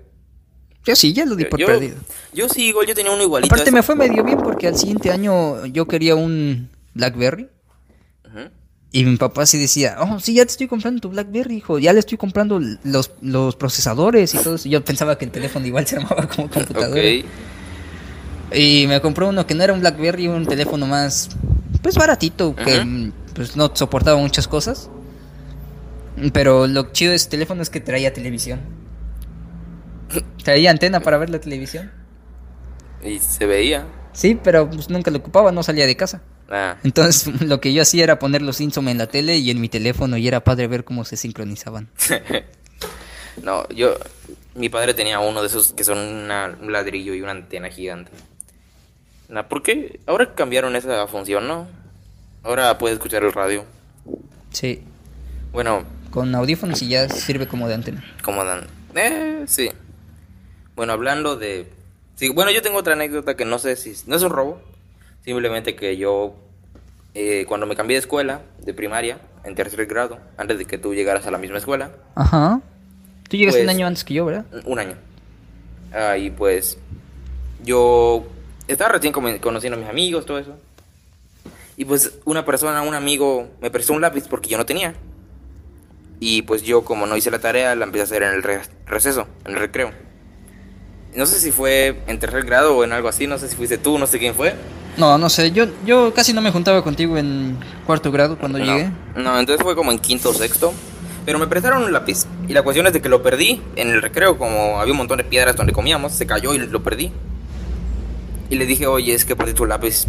Yo sí, ya lo di por yo, perdido. yo sí, igual yo tenía uno igualito. Aparte me fue medio bien porque al siguiente año yo quería un Blackberry. Y mi papá sí decía, oh, sí, ya te estoy comprando tu BlackBerry, hijo. Ya le estoy comprando los, los procesadores y todo eso. Yo pensaba que el teléfono igual se armaba como computadora. Ok. Y me compró uno que no era un BlackBerry, un teléfono más, pues baratito, que pues no soportaba muchas cosas. Pero lo chido de ese teléfono es que traía televisión. Traía antena para ver la televisión. Y se veía. Sí, pero pues nunca lo ocupaba, no salía de casa. Ah, Entonces lo que yo hacía era poner los Simpsons en la tele y en mi teléfono y era padre ver cómo se sincronizaban. no, yo. Mi padre tenía uno de esos que son una- un ladrillo y una antena gigante. Nah, ¿Por qué? Ahora cambiaron esa función, ¿no? Ahora puedes escuchar el radio. Sí, Bueno, con audífonos y ya sirve como de antena. como dan. Eh, sí. Bueno, hablando de. Sí, bueno, yo tengo otra anécdota que no sé si. No es un robo. Simplemente que yo. eh, cuando me cambié de escuela, de primaria, en tercer grado, antes de que tú llegaras a la misma escuela, Ajá. Tú llegaste un Pues- año antes que yo, ¿verdad? un año. Ah, y pues. Yo. Estaba recién conociendo a mis amigos, todo eso. Y pues una persona, un amigo, me prestó un lápiz porque yo no tenía. Y pues yo, como no hice la tarea, la empecé a hacer en el re- receso, en el recreo. No sé si fue en tercer grado o en algo así, no sé si fuiste tú, no sé quién fue. No, no sé, yo, yo casi no me juntaba contigo en cuarto grado cuando no, llegué. No, entonces fue como en quinto o sexto. Pero me prestaron un lápiz. Y la cuestión es de que lo perdí en el recreo, como había un montón de piedras donde comíamos, se cayó y lo perdí. Y le dije, oye, es que perdí tu lápiz.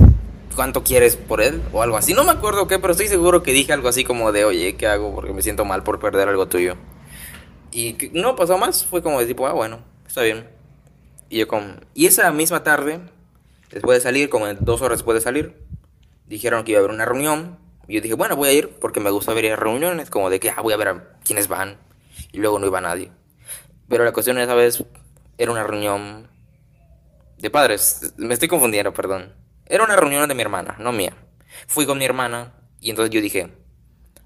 ¿Cuánto quieres por él? O algo así. No me acuerdo qué, pero estoy seguro que dije algo así como de, oye, ¿qué hago? Porque me siento mal por perder algo tuyo. Y no pasó más. Fue como de tipo, ah, bueno, está bien. Y yo como... Y esa misma tarde, después de salir, como dos horas después de salir, dijeron que iba a haber una reunión. Y yo dije, bueno, voy a ir porque me gusta ver reuniones, como de que ah, voy a ver a quiénes van. Y luego no iba nadie. Pero la cuestión esa vez era una reunión de padres. Me estoy confundiendo, perdón. Era una reunión de mi hermana, no mía. Fui con mi hermana y entonces yo dije,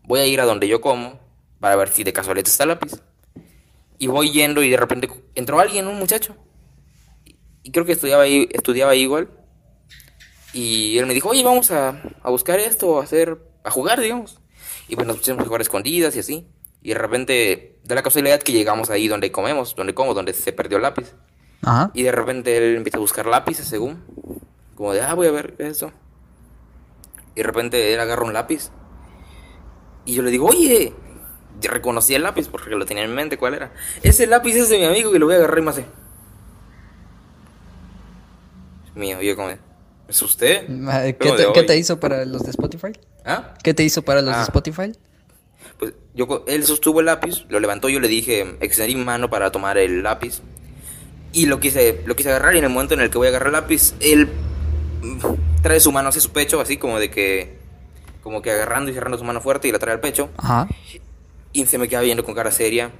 voy a ir a donde yo como para ver si de casualidad está el lápiz. Y voy yendo y de repente entró alguien, un muchacho. Y creo que estudiaba ahí, estudiaba igual. Y él me dijo, oye, vamos a, a buscar esto, a hacer, a jugar, digamos. Y pues nos pusimos a jugar escondidas y así. Y de repente, da la casualidad que llegamos ahí donde comemos, donde como, donde se perdió el lápiz. Ajá. Y de repente él empieza a buscar lápices, según. Como de, ah, voy a ver qué es eso. Y de repente él agarra un lápiz. Y yo le digo, oye, yo reconocí el lápiz porque lo tenía en mente, ¿cuál era? Ese lápiz es de mi amigo que lo voy a agarrar y me hace. Mío, y yo como, de, ¿es usted? Ah, ¿Qué Como te, de, qué te hizo para los de Spotify? ¿Ah? ¿Qué te hizo para los de Ah. Spotify? Pues yo, él sostuvo el lápiz, lo levantó, yo le dije, extendí mi mano para tomar el lápiz. Y lo quise, lo quise agarrar y en el momento en el que voy a agarrar el lápiz, él mm, trae su mano hacia su pecho, así como de que, como que agarrando y cerrando su mano fuerte y la trae al pecho. Ajá. Y se me queda viendo con cara seria.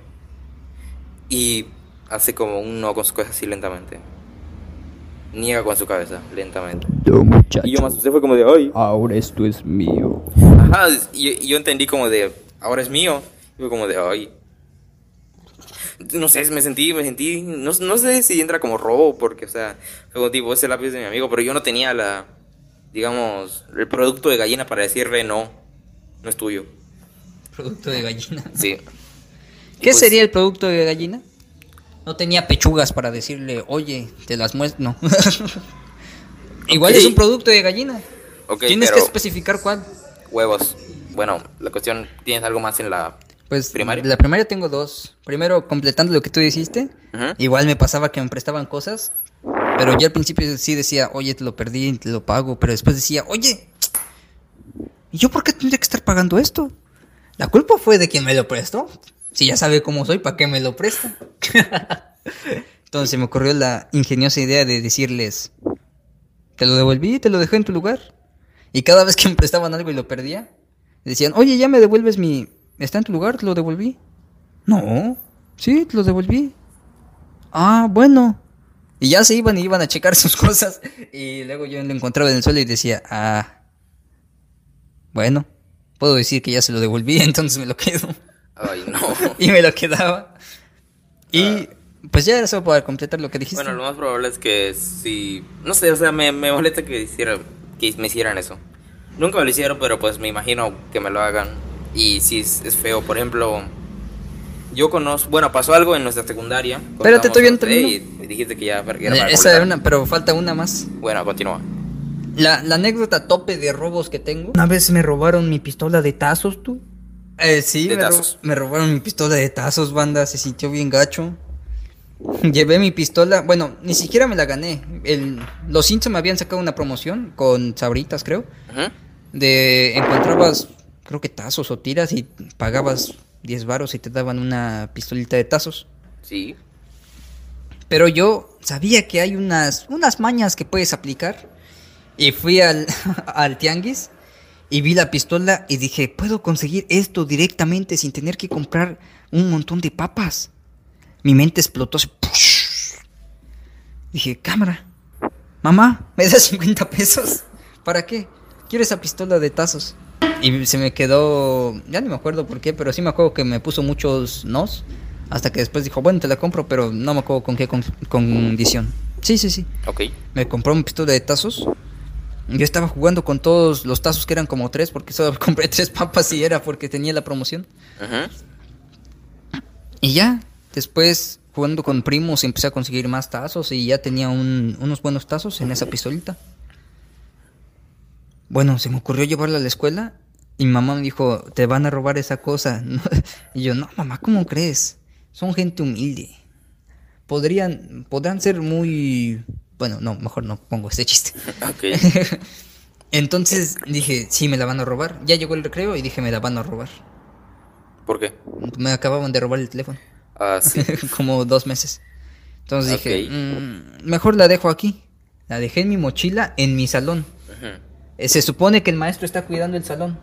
Y hace como un no con su cabeza así lentamente. Niega con su cabeza, lentamente. Yo, muchacho, Y yo me asusté, fue como de, ay. ahora esto es mío. Ajá, y, y yo entendí como de, ahora es mío. Y fue como de, ay. No sé, me sentí, me sentí, no, no sé si entra como robo, porque, o sea, fue como tipo, ese lápiz de mi amigo, pero yo no tenía la, digamos, el producto de gallina para decirle, no, no es tuyo. Producto de gallina. Sí. ¿Qué Pues- sería el producto de gallina? No tenía pechugas para decirle, oye, te las muestro. No. Igual es un producto de gallina. Ok, Tienes pero que especificar cuál. huevos. Bueno, la cuestión, ¿tienes algo más en la Pues primaria? la primaria tengo dos. Primero, completando lo que tú dijiste, igual me pasaba que me prestaban cosas, pero yo al principio sí decía, oye, te lo perdí, te lo pago, pero después decía, oye, ¿y yo por qué tendría que estar pagando esto? La culpa fue de quien me lo prestó. Si ya sabe cómo soy, ¿para qué me lo presta? Entonces me ocurrió la ingeniosa idea de decirles, te lo devolví, te lo dejé en tu lugar. Y cada vez que me prestaban algo y lo perdía, decían, oye, ya me devuelves mi... ¿Está en tu lugar? ¿Te lo devolví? No, sí, te lo devolví. Ah, bueno. Y ya se iban y iban a checar sus cosas. Y luego yo lo encontraba en el suelo y decía, ah, bueno, puedo decir que ya se lo devolví, entonces me lo quedo. Ay, no. Y me lo quedaba. Y pues ya era solo para completar lo que dijiste. Bueno, lo más probable es que si... No sé, o sea, me, me molesta que, hiciera, que me hicieran eso. Nunca me lo hicieron, pero pues me imagino que me lo hagan. Y si es, es feo, por ejemplo... Yo conozco... Bueno, pasó algo en nuestra secundaria. No Contábamos- termino. Ey, me dijiste que ya... era Eh, para Esa era completar. una, pero falta una más. Bueno, continúa. La, la anécdota tope de robos que tengo. Una vez me robaron mi pistola de tazos, tú. Eh, sí, De me, ro- me robaron mi pistola de tazos, banda. Se sintió bien gacho. Llevé mi pistola. Bueno, ni siquiera me la gané. El, los Simpsons me habían sacado una promoción con sabritas, creo. De encontrabas, creo que tazos o tiras y pagabas 10 varos y te daban una pistolita de tazos. Sí. Pero yo sabía que hay unas, unas mañas que puedes aplicar. Y fui al, al tianguis y vi la pistola y dije, puedo conseguir esto directamente sin tener que comprar un montón de papas. Mi mente explotó. así. Dije, cámara. Mamá, ¿me das 50 pesos? ¿Para qué? Quiero esa pistola de tazos. Y se me quedó, ya ni me acuerdo por qué, pero sí me acuerdo que me puso muchos nos. Hasta que después dijo, bueno, te la compro, pero no me acuerdo con qué con- condición. Sí, sí, sí. Ok. Me compró mi pistola de tazos. Yo estaba jugando con todos los tazos que eran como tres, porque solo compré tres papas y era porque tenía la promoción. Ujú. Y ya, después jugando con primos empecé a conseguir más tazos y ya tenía un- unos buenos tazos en esa pistolita. Bueno, se me ocurrió llevarla a la escuela y mi mamá me dijo, te van a robar esa cosa. y yo, no, mamá, ¿cómo crees? Son gente humilde. Podrían, podrán ser muy... Bueno, no, mejor no pongo ese chiste. Ok. Entonces dije, sí, me la van a robar. Ya llegó el recreo y dije, me la van a robar. ¿Por qué? Me acababan de robar el teléfono. Ah, sí. como dos meses. Entonces dije, "Mm, mejor la dejo aquí. La dejé en mi mochila en mi salón. Eh, Se supone que el maestro está cuidando el salón.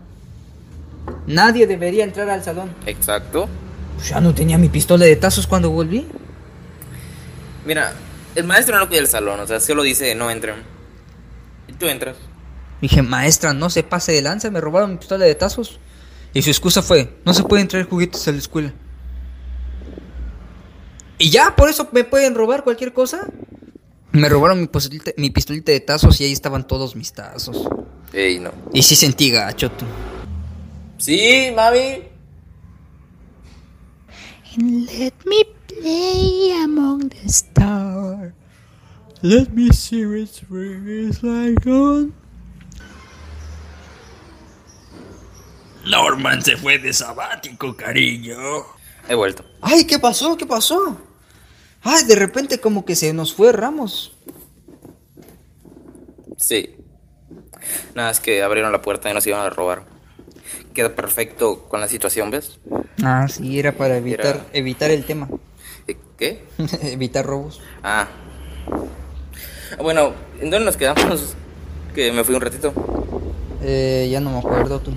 Nadie debería entrar al salón. Exacto. Pues ya no tenía mi pistola de tazos cuando volví. Mira, el maestro no cuida el salón, o sea, solo dice no entren. Y tú entras. Dije, maestra, no se pase de lanza, me robaron mi pistola de tazos. Y su excusa fue, no se pueden traer juguetes a la escuela. Y ya, por eso me pueden robar cualquier cosa. Me robaron mi pistolita, mi pistolita de tazos y ahí estaban todos mis tazos. Ey, no. Y sí sentí gacho, tú. Sí, mami. And let me play among the stars. Let me see which ring is like on. Norman se fue de sabático, cariño. He vuelto. Ay, ¿qué pasó? ¿Qué pasó? Ay, de repente como que se nos fue Ramos. Sí. Nada, es que abrieron la puerta y nos iban a robar. queda perfecto con la situación, ¿ves? Ah, sí, era para evitar, Era- evitar el tema. Eh, ¿Qué? evitar robos. Ah. Bueno, ¿en dónde nos quedamos? Que me fui un ratito. Eh, ya no me acuerdo tú.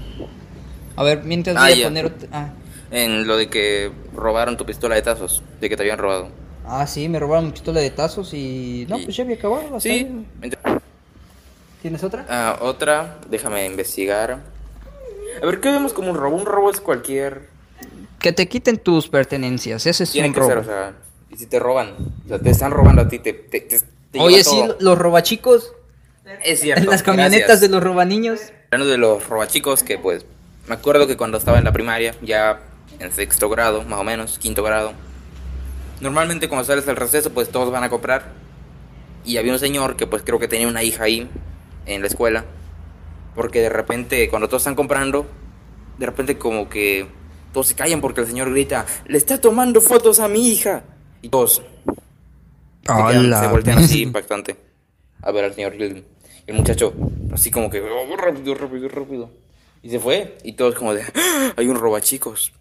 A ver, mientras Ah, voy a poner... Ah. En lo de que robaron tu pistola de tazos, de que te habían robado. Ah, sí, me robaron mi pistola de tazos y... No, Y- pues ya había acabado. hasta Sí. ¿Tienes otra? Ah, otra, déjame investigar. A ver, ¿qué vemos como un robo? Un robo es cualquier... Que te quiten tus pertenencias, ese es Tiene un que robo. ser, o sea, y si te roban, o sea, te están robando a ti, te, te, te- te Oye, sí, los robachicos, es cierto. en las camionetas gracias. de los robaniños. Hablando de los robachicos, que pues, me acuerdo que cuando estaba en la primaria, ya en sexto grado, más o menos, quinto grado, normalmente cuando sales al receso, pues todos van a comprar. Y había un señor que pues creo que tenía una hija ahí, en la escuela, porque de repente, cuando todos están comprando, de repente como que todos se callan porque el señor grita, le está tomando fotos a mi hija. Y todos se, quedan- se voltean así impactante a ver al señor y el, el muchacho así como que "Oh, rápido, rápido, rápido. Y se fue y todos como de "Ah, hay un robachicos.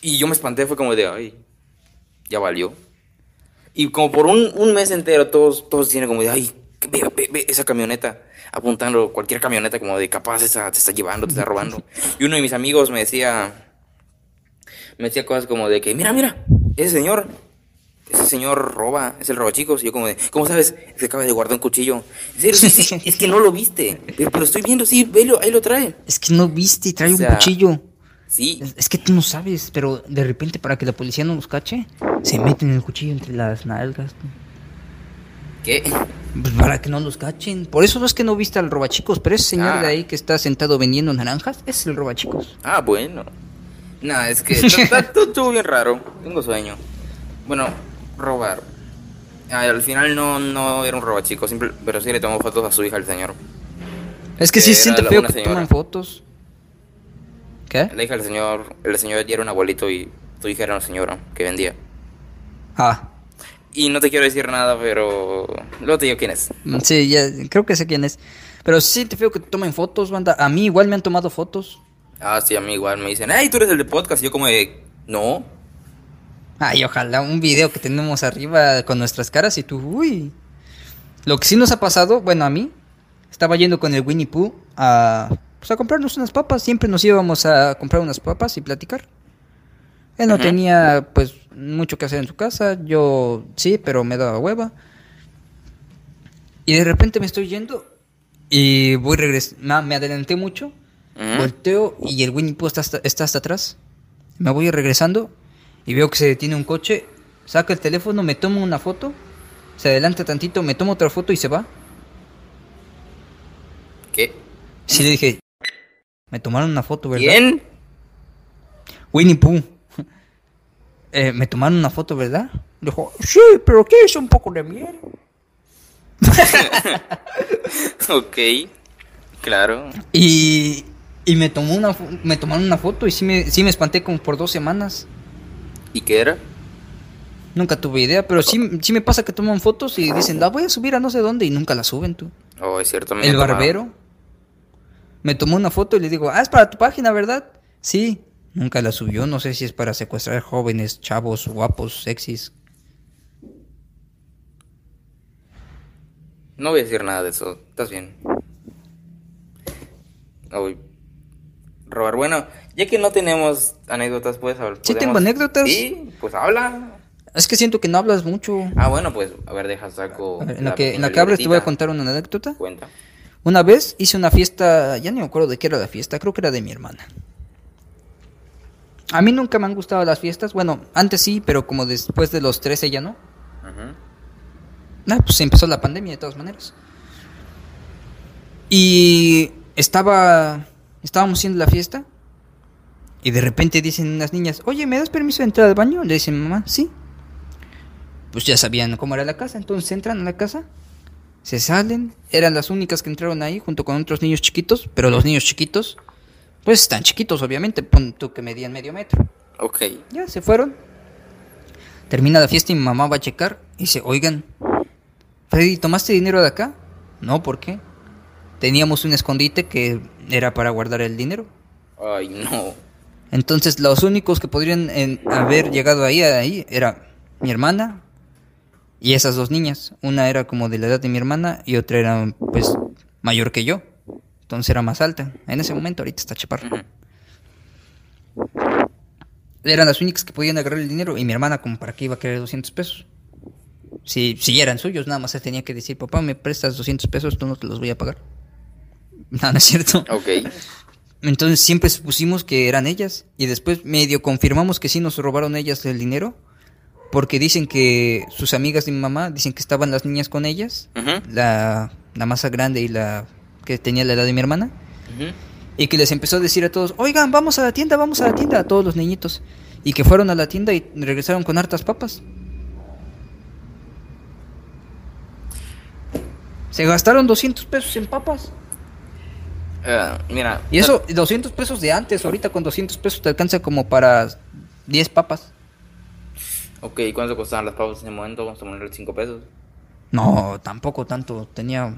Y yo me espanté, fue como de ay, ya valió. Y como por un, un mes entero todos todos tienen como de ay, ve, ve, ve esa camioneta apuntando cualquier camioneta como de capaz esa te está llevando, te está robando. Y uno de mis amigos me decía me decía cosas como de que mira, mira, ese señor ese señor roba, es el robachicos. Y yo como de, ¿cómo sabes? Es que acaba de guardar un cuchillo. En serio, es que no lo viste. Pero, pero estoy viendo, sí, velo, ahí lo trae. Es que no viste, trae O un cuchillo. Sí, Es- que tú no sabes, pero de repente para que la policía no los cache, se meten el cuchillo entre las nalgas. ¿qué? Pues para que no los cachen. Por eso no es que no viste al robachicos, pero ese señor Ah. de ahí que está sentado vendiendo naranjas es el robachicos. Ah, bueno. Nada, es que estuvo bien raro. Tengo sueño. Bueno, robar. Ah, al final no, no era un robachico, simple, pero sí le tomó fotos a su hija el señor. Es que sí Que se siente feo que señora. toman fotos. ¿Qué? La hija del señor, el señor ya era un abuelito y su hija era una señora que vendía. Ah, Y no te quiero decir nada, pero luego te digo quién es. mm, sí, ya, creo que sé quién es. Pero sí siente feo que tomen fotos, banda. A mí igual me han tomado fotos. Ah, sí, a mí igual me dicen, hey, tú eres el de podcast. Y yo como de, no. Ay, ojalá un video que tenemos arriba con nuestras caras y tú, uy. Lo que sí nos ha pasado, bueno, a mí, estaba yendo con el Winnie Pooh a, pues, a comprarnos unas papas. Siempre nos íbamos a comprar unas papas y platicar. Él no tenía, pues, mucho que hacer en su casa. Yo sí, pero me daba hueva. Y de repente me estoy yendo y voy regresando. Me adelanté mucho. Volteo y el Winnie Pooh está hasta, está hasta atrás. Me voy regresando y veo que se detiene un coche. Saca el teléfono, me tomo una foto. Se adelanta tantito, me tomo otra foto y se va. ¿Qué? Sí le dije, me tomaron una foto, ¿verdad? ¿Quién? Winnie Pooh. Eh, me tomaron una foto, ¿verdad? Dijo, sí, pero ¿quieres un poco de miel? ok, claro. Y, y me tomó una me tomaron una foto y sí me, sí me espanté como por dos semanas. ¿Y qué era? Nunca tuve idea, pero sí, sí me pasa que toman fotos y dicen, la voy a subir a no sé dónde y nunca la suben tú. Oh, es cierto. me El barbero me tomó una foto y le digo, ah, es para tu página, ¿verdad? Sí, nunca la subió, no sé si es para secuestrar jóvenes, chavos, guapos, sexys. No voy a decir nada de eso. Estás bien. Uy. Robar. Bueno, ya que no tenemos anécdotas, pues hablar. Sí tengo anécdotas. Sí, pues habla. Es que siento que no hablas mucho. Ah, bueno, pues a ver, deja saco. A ver, en la que, en la que hables te voy a contar una anécdota. Cuenta. Una vez hice una fiesta, ya ni me acuerdo de qué era la fiesta, creo que era de mi hermana. A mí nunca me han gustado las fiestas, bueno, antes sí, pero como después de los 13 ya no. Ujú. Ah, pues empezó la pandemia de todas maneras. Y estaba. Estábamos haciendo la fiesta. Y de repente dicen unas niñas: Oye, ¿me das permiso de entrar al baño? Le dicen, mamá, sí. Pues ya sabían cómo era la casa. Entonces entran a la casa. Se salen. Eran las únicas que entraron ahí junto con otros niños chiquitos. Pero los niños chiquitos, pues están chiquitos, obviamente. Pon tú que medían medio metro. Ok. Ya, se fueron. Termina la fiesta y mi mamá va a checar. Y dice, oigan, Freddy, ¿tomaste dinero de acá? No, ¿por qué? Teníamos un escondite que era para guardar el dinero. Ay, no. Entonces los únicos que podrían en- haber llegado ahí, ahí era mi hermana y esas dos niñas. Una era como de la edad de mi hermana y otra era pues mayor que yo. Entonces era más alta. En ese momento ahorita está chaparra. Eran las únicas que podían agarrar el dinero y mi hermana como para qué iba a querer 200 pesos. Si, si eran suyos, nada más tenía que decir, papá, me prestas 200 pesos, tú no te los voy a pagar. No, no es cierto. Ok. Entonces siempre supusimos que eran ellas y después medio confirmamos que sí nos robaron ellas el dinero porque dicen que sus amigas de mi mamá dicen que estaban las niñas con ellas, la, la más grande y la que tenía la edad de mi hermana y que les empezó a decir a todos, oigan, vamos a la tienda, vamos a la tienda, a todos los niñitos y que fueron a la tienda y regresaron con hartas papas. Se gastaron 200 pesos en papas. Eh, mira. Y eso, 200 pesos de antes, ahorita con 200 pesos te alcanza como para 10 papas. Ok, ¿cuánto costaban las papas en ese momento? A ponerle 5 pesos. No, tampoco tanto, tenía...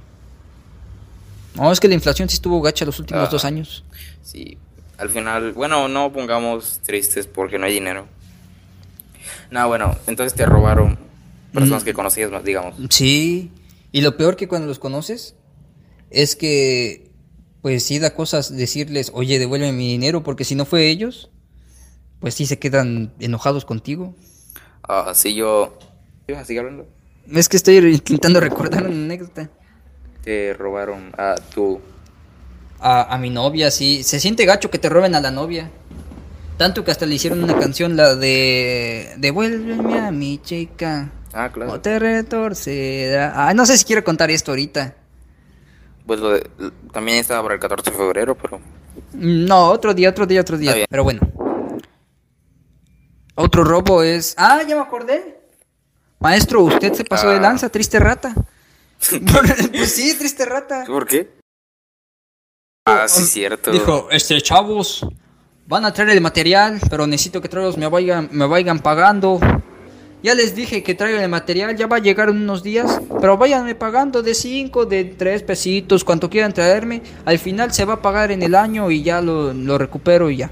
No, es que la inflación sí estuvo gacha los últimos Ah. dos años. Sí. Al final, bueno, no pongamos tristes porque no hay dinero. No, bueno, entonces te robaron personas Mm. que conocías más, digamos. Sí, y lo peor que cuando los conoces es que, pues sí da cosas decirles, oye, devuélveme mi dinero, porque si no fue ellos, pues sí se quedan enojados contigo. Ah, sí, yo. ¿Ibas a seguir hablando? Es que estoy intentando recordar una anécdota. Te robaron a tu. A, a mi novia, sí. Se siente gacho que te roben a la novia. Tanto que hasta le hicieron una canción, la de... Devuélveme a mi chica. Ah, claro. O te retorcerá. Ah, no sé si quiero contar esto ahorita. Pues lo de- también estaba para el 14 de febrero, pero. No, otro día, otro día, otro día. Pero bueno. Otro robo es... Ah, ya me acordé. Maestro, usted se pasó de Ah. lanza, triste rata. pues sí, triste rata. ¿Por qué? Ah, sí, cierto. Dijo, este, chavos, van a traer el material, pero necesito que todos me vayan, me vayan pagando. Ya les dije que traigan el material, ya va a llegar en unos días, pero váyanme pagando de 5, de 3 pesitos, cuanto quieran traerme. Al final se va a pagar en el año y ya lo, lo recupero y ya.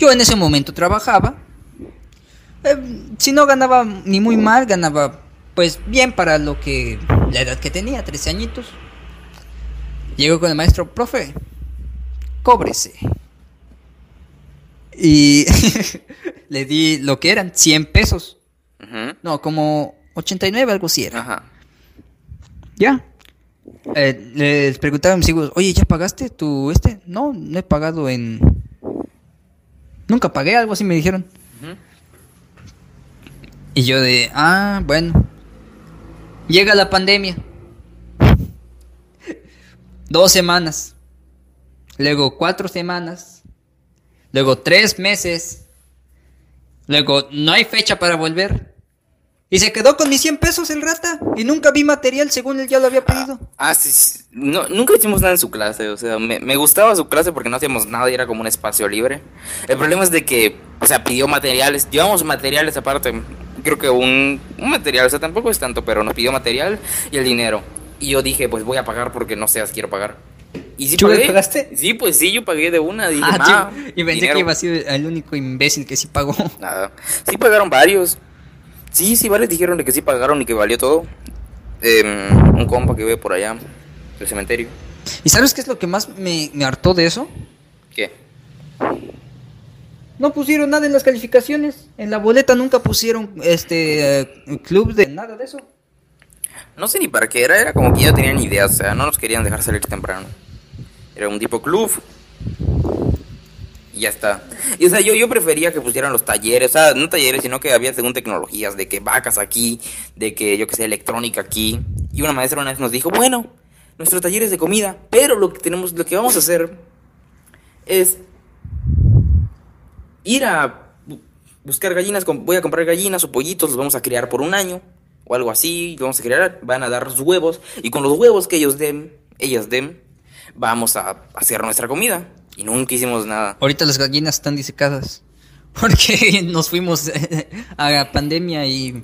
Yo en ese momento trabajaba. Eh, si no ganaba ni muy mal, ganaba pues bien para lo que la edad que tenía, 13 añitos. Llego con el maestro, profe, cóbrese. Y le di lo que eran, 100 pesos. Ujú. No, como 89, algo así era. Ajá. Ya. Eh, les preguntaba a mis hijos, oye, ¿ya pagaste tu este? No, no he pagado en... Nunca pagué, algo así me dijeron. Y yo de, ah, bueno. Llega la pandemia. Dos semanas. Luego cuatro semanas. Luego tres meses. Luego no hay fecha para volver. Y se quedó con mis 100 pesos el rata. Y nunca vi material según él ya lo había pedido. Ah, sí, sí. No, nunca hicimos nada en su clase, o sea, me, me gustaba su clase porque no hacíamos nada y era como un espacio libre. El problema es de que, o sea, pidió materiales, llevamos materiales aparte, creo que un, un material, o sea, tampoco es tanto, pero nos pidió material y el dinero. Y yo dije, pues voy a pagar porque no seas, quiero pagar. Y sí ¿Tú pagué. pagaste? Sí, pues sí, yo pagué de una. Dije, Ah, "Ah. Y pensé dinero". que iba a ser el único imbécil que sí pagó. Nada. Sí pagaron varios. Sí, sí, varios dijeron de que sí pagaron y que valió todo. Em, un compa que ve por allá, del cementerio. ¿Y sabes qué es lo que más me, me hartó de eso? ¿Qué? No pusieron nada en las calificaciones. En la boleta nunca pusieron este eh, club de nada de eso. No sé ni para qué era, era como que ya tenían idea, o sea, no nos querían dejar salir temprano. Era un tipo club. Ya está. Y o sea, yo, yo prefería que pusieran los talleres, o sea, no talleres, sino que había según tecnologías, de que vacas aquí, de que yo que sé, electrónica aquí. Y una maestra una vez nos dijo, bueno, nuestro taller es de comida, pero lo que tenemos, lo que vamos a hacer es ir a bu- buscar gallinas, voy a comprar gallinas o pollitos, los vamos a criar por un año o algo así, los vamos a criar, van a dar sus huevos y con los huevos que ellos den, ellas den, vamos a hacer nuestra comida. Y nunca hicimos nada. Ahorita las gallinas están disecadas. Porque nos fuimos eh, a la pandemia y...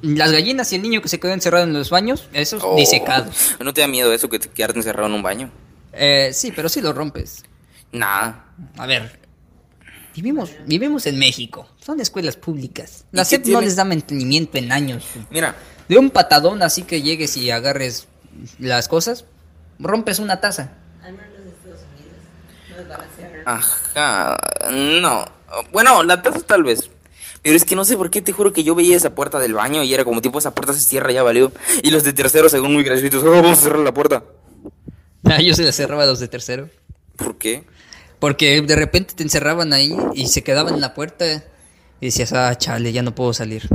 Las gallinas y el niño que se quedó encerrado en los baños, esos Oh, disecados. ¿No te da miedo eso que te quedarte encerrado en un baño? Eh, sí, pero sí lo rompes. Nada. A ver. Vivimos, vivimos en México. Son escuelas públicas. La ¿Y qué SEP no les da mantenimiento en años. Mira, De un patadón así que llegues y agarres las cosas, rompes una taza. Al menos los Estados Unidos. No es balancear. Ajá, no. Bueno, la taza tal vez. Pero es que no sé por qué te juro que yo veía esa puerta del baño y era como tipo esa puerta se cierra ya valió. Y los de tercero según muy graciosos, "Oh, vamos a cerrar la puerta. A ellos se les cerraba a los de tercero. ¿Por qué? Porque de repente te encerraban ahí y se quedaban en la puerta y decías, ah, chale, ya no puedo salir.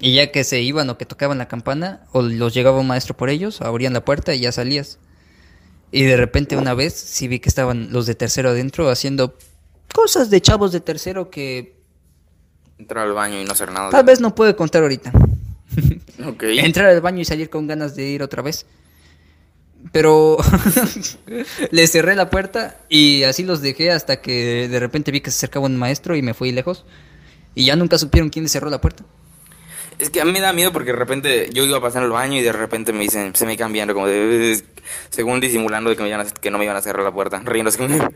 Y ya que se iban o que tocaban la campana, o los llegaba un maestro por ellos, abrían la puerta y ya salías. Y de repente una vez sí vi que estaban los de tercero adentro haciendo cosas de chavos de tercero que Entrar al baño y no hacer nada. tal vez no puedo contar ahorita. Entrar al baño y salir con ganas de ir otra vez. Pero le cerré la puerta y así los dejé hasta que de repente vi que se acercaba un maestro y me fui lejos. Y ya nunca supieron quién le cerró la puerta. Es que a mí me da miedo porque de repente yo iba a pasar al baño y de repente me dicen, se me cambiando como de, según disimulando de que, me iban a- que no me iban a cerrar la puerta, riéndose como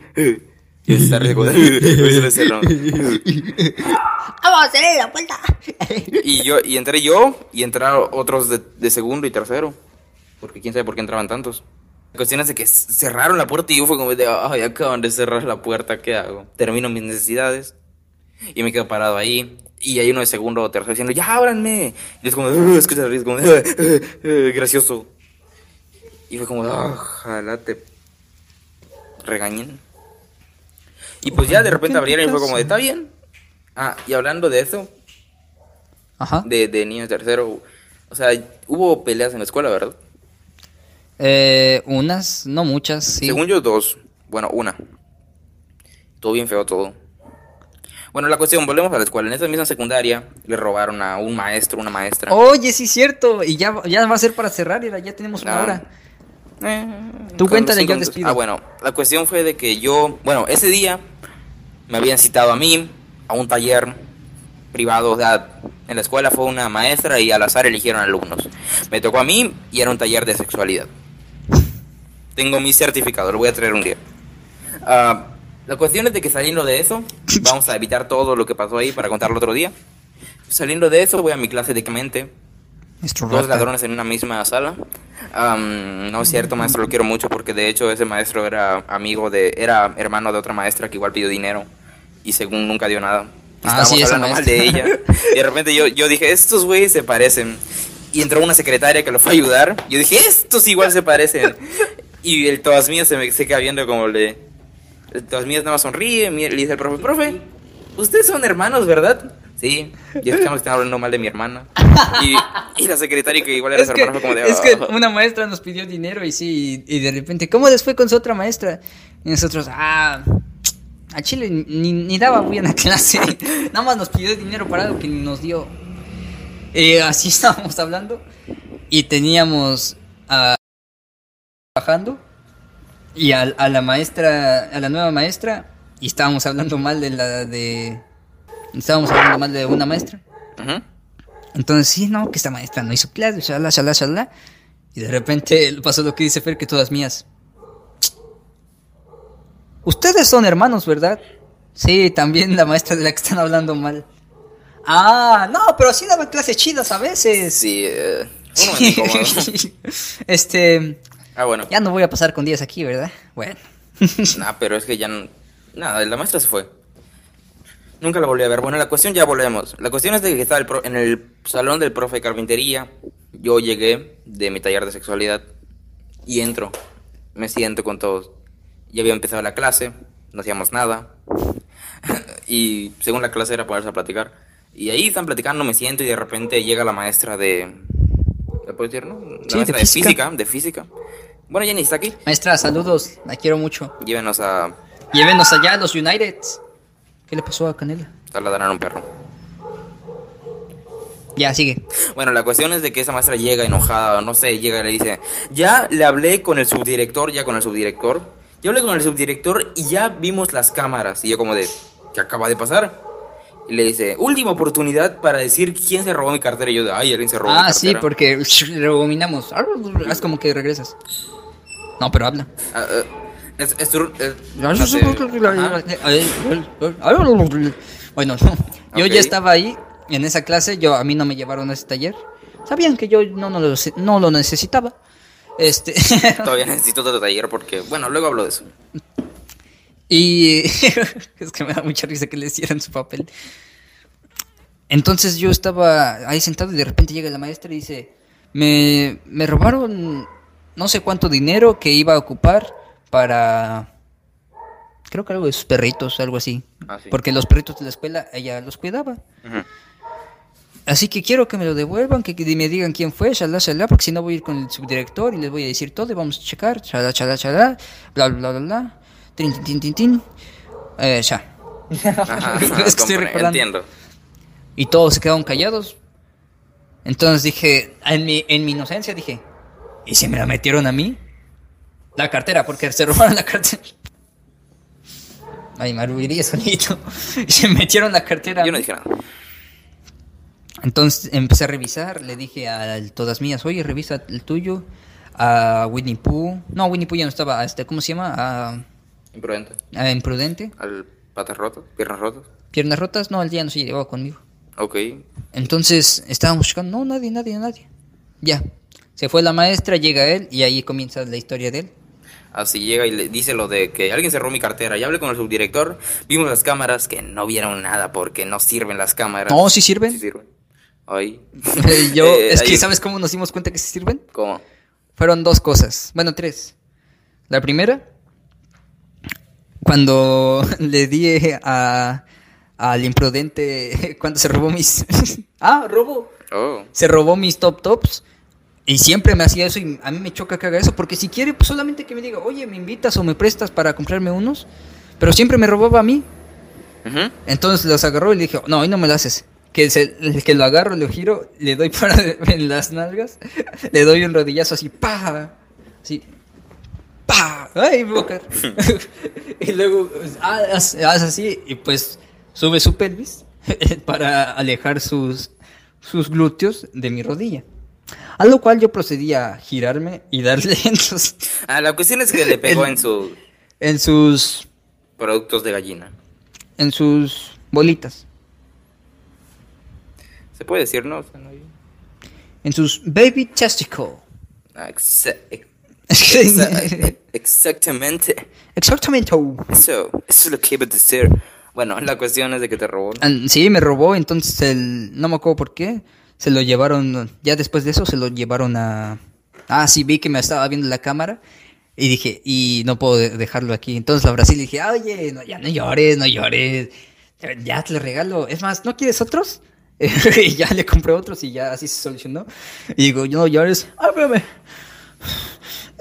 y se ríe como de, "Se le cerró". ¡Vamos a cerrar la puerta! y yo y entré yo y entraron otros de, de segundo y tercero, porque quién sabe por qué entraban tantos. La cuestión es de que cerraron la puerta y yo fue como de, ay, acaban de cerrar la puerta, ¿qué hago? Termino mis necesidades y me quedo parado ahí. Y hay uno de segundo o tercero diciendo, ya ábranme. Y es como, es que se ríe, es como, gracioso. Y fue como, "Ah, ojalá te regañen. Y pues ya de repente abrieron y fue como, está bien. Ah, y hablando de eso, Ajá. de, de niños tercero, o sea, hubo peleas en la escuela, ¿verdad? Eh, unas, no muchas, sí. Según yo, dos. Bueno, una. Todo bien feo, todo. Bueno, la cuestión, volvemos a la escuela. En esa misma secundaria le robaron a un maestro, una maestra. Oye, sí, cierto. Y ya, ya va a ser para cerrar, ya tenemos una Ah. hora. Eh, Tú cuéntale, yo despido. Ah, bueno, la cuestión fue de que yo, bueno, ese día me habían citado a mí a un taller privado, o sea, en la escuela fue una maestra y al azar eligieron alumnos. Me tocó a mí y era un taller de sexualidad. Tengo mi certificado, lo voy a traer un día. Ah, la cuestión es de que saliendo de eso, vamos a evitar todo lo que pasó ahí para contarlo otro día. Saliendo de eso, voy a mi clase de mente dos ladrones en una misma sala. Am, no es cierto, maestro, lo quiero mucho porque de hecho ese maestro era amigo de, era hermano de otra maestra que igual pidió dinero y según nunca dio nada. Ah, sí, hablando mal de ella. Y de repente yo, yo dije, estos güeyes se parecen. Y entró una secretaria que lo fue a ayudar. Yo dije, estos igual se parecen. Y el todas mías se me se queda viendo como le... Todas mías nada más sonríe, mi- le dice el profe, profe, ustedes son hermanos, ¿verdad? Sí, y escuchamos que están hablando mal de mi hermana. Y, y la secretaria que igual era Es su hermana fue como de... es que "Ah". una maestra nos pidió dinero y sí, y, y de repente, ¿cómo les fue con su otra maestra? Y nosotros, ah, a Chile ni, ni daba bien a clase, nada más nos pidió dinero para algo que nos dio. Y así estábamos hablando y teníamos a trabajando y a, a la maestra, a la nueva maestra y estábamos hablando mal de la de, estábamos hablando mal de una maestra. Entonces, sí, no, que esta maestra no hizo clase, shalala, shalala, shalala. Y de repente pasó lo que dice Fer, que todas mías. Ustedes son hermanos, ¿verdad? Sí, también la maestra de la que están hablando mal. Ah, no, pero sí daba clases chidas a veces. Sí, eh, uno incómodo. este, Ah, bueno. ya no voy a pasar con días aquí, ¿verdad? Bueno. Nah, pero es que ya no... Nada, la maestra se fue. Nunca la volví a ver. Bueno, la cuestión ya volvemos. La cuestión es de que estaba el pro- en el salón del profe de carpintería. Yo llegué de mi taller de sexualidad y entro. Me siento con todos. Ya había empezado la clase, no hacíamos nada. y según la clase era ponerse a platicar. Y ahí están platicando, me siento y de repente llega la maestra de... ¿Le puedo decir, no? La Sí, maestra de física. física, de física. Bueno, Jenny está aquí. Maestra, saludos, la quiero mucho. Llévenos a, Llévenos allá a los United. ¿Qué le pasó a Canela? a ladrar a un perro. Ya, sigue. Bueno, la cuestión es de que esa maestra llega enojada, no sé, llega y le dice, ya le hablé con el subdirector, ya con el subdirector, yo hablé con el subdirector y ya vimos las cámaras. Y yo como de, ¿qué acaba de pasar? Y le dice, última oportunidad para decir quién se robó mi cartera. Y yo ay, alguien se robó mi Ah, cartera. sí, porque rebominamos. Haz como que regresas. No, pero habla. Ah, eh, es, es eh, No, sé. Bueno, yo ya estaba ahí en esa clase, yo a mí no me llevaron a ese taller. Sabían que yo no, no, lo, no lo necesitaba. Este Todavía necesito otro taller porque, bueno, luego hablo de eso. Y es que me da mucha risa que le hicieran su papel. Entonces yo estaba ahí sentado y de repente llega la maestra y dice, me, me robaron no sé cuánto dinero que iba a ocupar para, creo que algo de sus perritos, algo así. Ah, sí. Porque los perritos de la escuela ella los cuidaba. Así que quiero que me lo devuelvan, que, que me digan quién fue, shalá, shalá, porque si no voy a ir con el subdirector y les voy a decir todo y vamos a checar, shalá, shalá, shalá, bla, bla, bla, bla, tin, tin, tin, tin, tin. Eh, ya. Ajá, Es que estoy recordando. Entiendo. Y todos se quedaron callados. Entonces dije, en mi, en mi inocencia dije, ¿y si me la metieron a mí? La cartera, porque se robaron la cartera. Ay, marubiría solito. Y se metieron la cartera. Yo no dije nada. Entonces empecé a revisar, le dije a todas mías, oye, revisa el tuyo. A Winnie Pooh. No, Winnie Pooh ya no estaba. a Este, ¿Cómo se llama? A, Imprudente. a Imprudente. Al patas rotas, piernas rotas. Piernas rotas. No, el día no se llevaba conmigo. Ok. Entonces estábamos buscando, no, nadie, nadie, nadie. Ya. Se fue la maestra, llega él y ahí comienza la historia de él. Así llega y le dice lo de que alguien cerró mi cartera. Y hablé con el subdirector. Vimos las cámaras que no vieron nada porque no sirven las cámaras. No, sí sirven. Sí sirven. Ahí. Yo, Eh, es que ¿sabes cómo nos dimos cuenta que sí sirven? ¿Cómo? Fueron dos cosas. Bueno, tres. La primera, cuando le di a al imprudente cuando se robó mis ah robó Oh. se robó mis top tops y siempre me hacía eso y a mí me choca que haga eso porque si quiere pues solamente que me diga oye me invitas o me prestas para comprarme unos pero siempre me robaba a mí Ujú. entonces los agarró y le dije, no, hoy no me lo haces. Que, se- el que lo agarro, lo giro, le doy para en las nalgas, le doy un rodillazo así, pa, así, ay, me voy a caer. y luego pues, haz, haz así y pues sube su pelvis para alejar sus, sus glúteos de mi rodilla. A lo cual yo procedí a girarme y darle en sus, Ah, la cuestión es que le pegó en sus en sus, productos de gallina. en sus bolitas, ¿Se puede decir, no? O sea, no hay- en sus baby testicle. Ah, exactamente. Exactamente. Eso, eso es lo que iba a decir. Bueno, la cuestión es de que te robó. Ah, Sí, me robó, entonces el... no me acuerdo por qué. Se lo llevaron, ya después de eso se lo llevaron a... Ah, sí, vi que me estaba viendo la cámara y dije, y no puedo de- dejarlo aquí. Entonces la Brasil dije, oye, no, ya no llores, no llores. Ya te lo regalo. Es más, ¿no quieres otros? y ya le compré otros y ya así se solucionó. Y digo, no llores. Ah, espérame.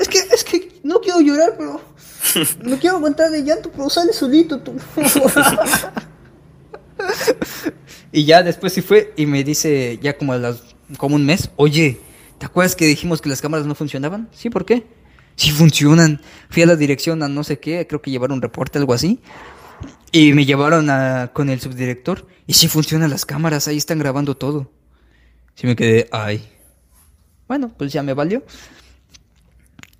Es que, es que no quiero llorar, pero... No quiero aguantar de llanto, pero sale solito tú. y ya después sí fue y me dice, ya como a las, como un mes, oye, ¿te acuerdas que dijimos que las cámaras no funcionaban? Sí, ¿por qué? Sí funcionan. Fui a la dirección a no sé qué, creo que llevaron un reporte, algo así. Y me llevaron a, con el subdirector. Y sí funcionan las cámaras, ahí están grabando todo. Sí me quedé, ay. Bueno, pues ya me valió.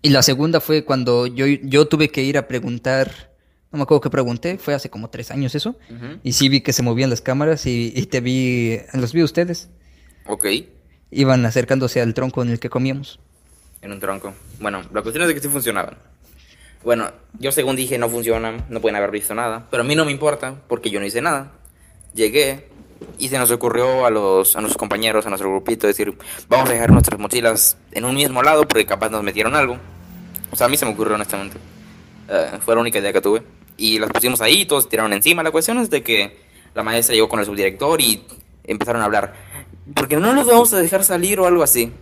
Y la segunda fue cuando yo, yo tuve que ir a preguntar, no me acuerdo qué pregunté, fue hace como tres años eso, y sí vi que se movían las cámaras y, y te vi, los vi a ustedes, Ok, iban acercándose al tronco en el que comíamos. en un tronco. Bueno, la cuestión es de que sí funcionaban. Bueno, yo según dije no funcionan, no pueden haber visto nada, pero a mí no me importa porque yo no hice nada. Llegué y se nos ocurrió a los a nuestros compañeros, a nuestro grupito decir, vamos a dejar nuestras mochilas en un mismo lado porque capaz nos metieron algo. O sea, a mí se me ocurrió honestamente. Eh, fue la única idea que tuve. Y las pusimos ahí, todos tiraron encima. La cuestión es de que la maestra llegó con el subdirector y empezaron a hablar. Porque no los vamos a dejar salir o algo así.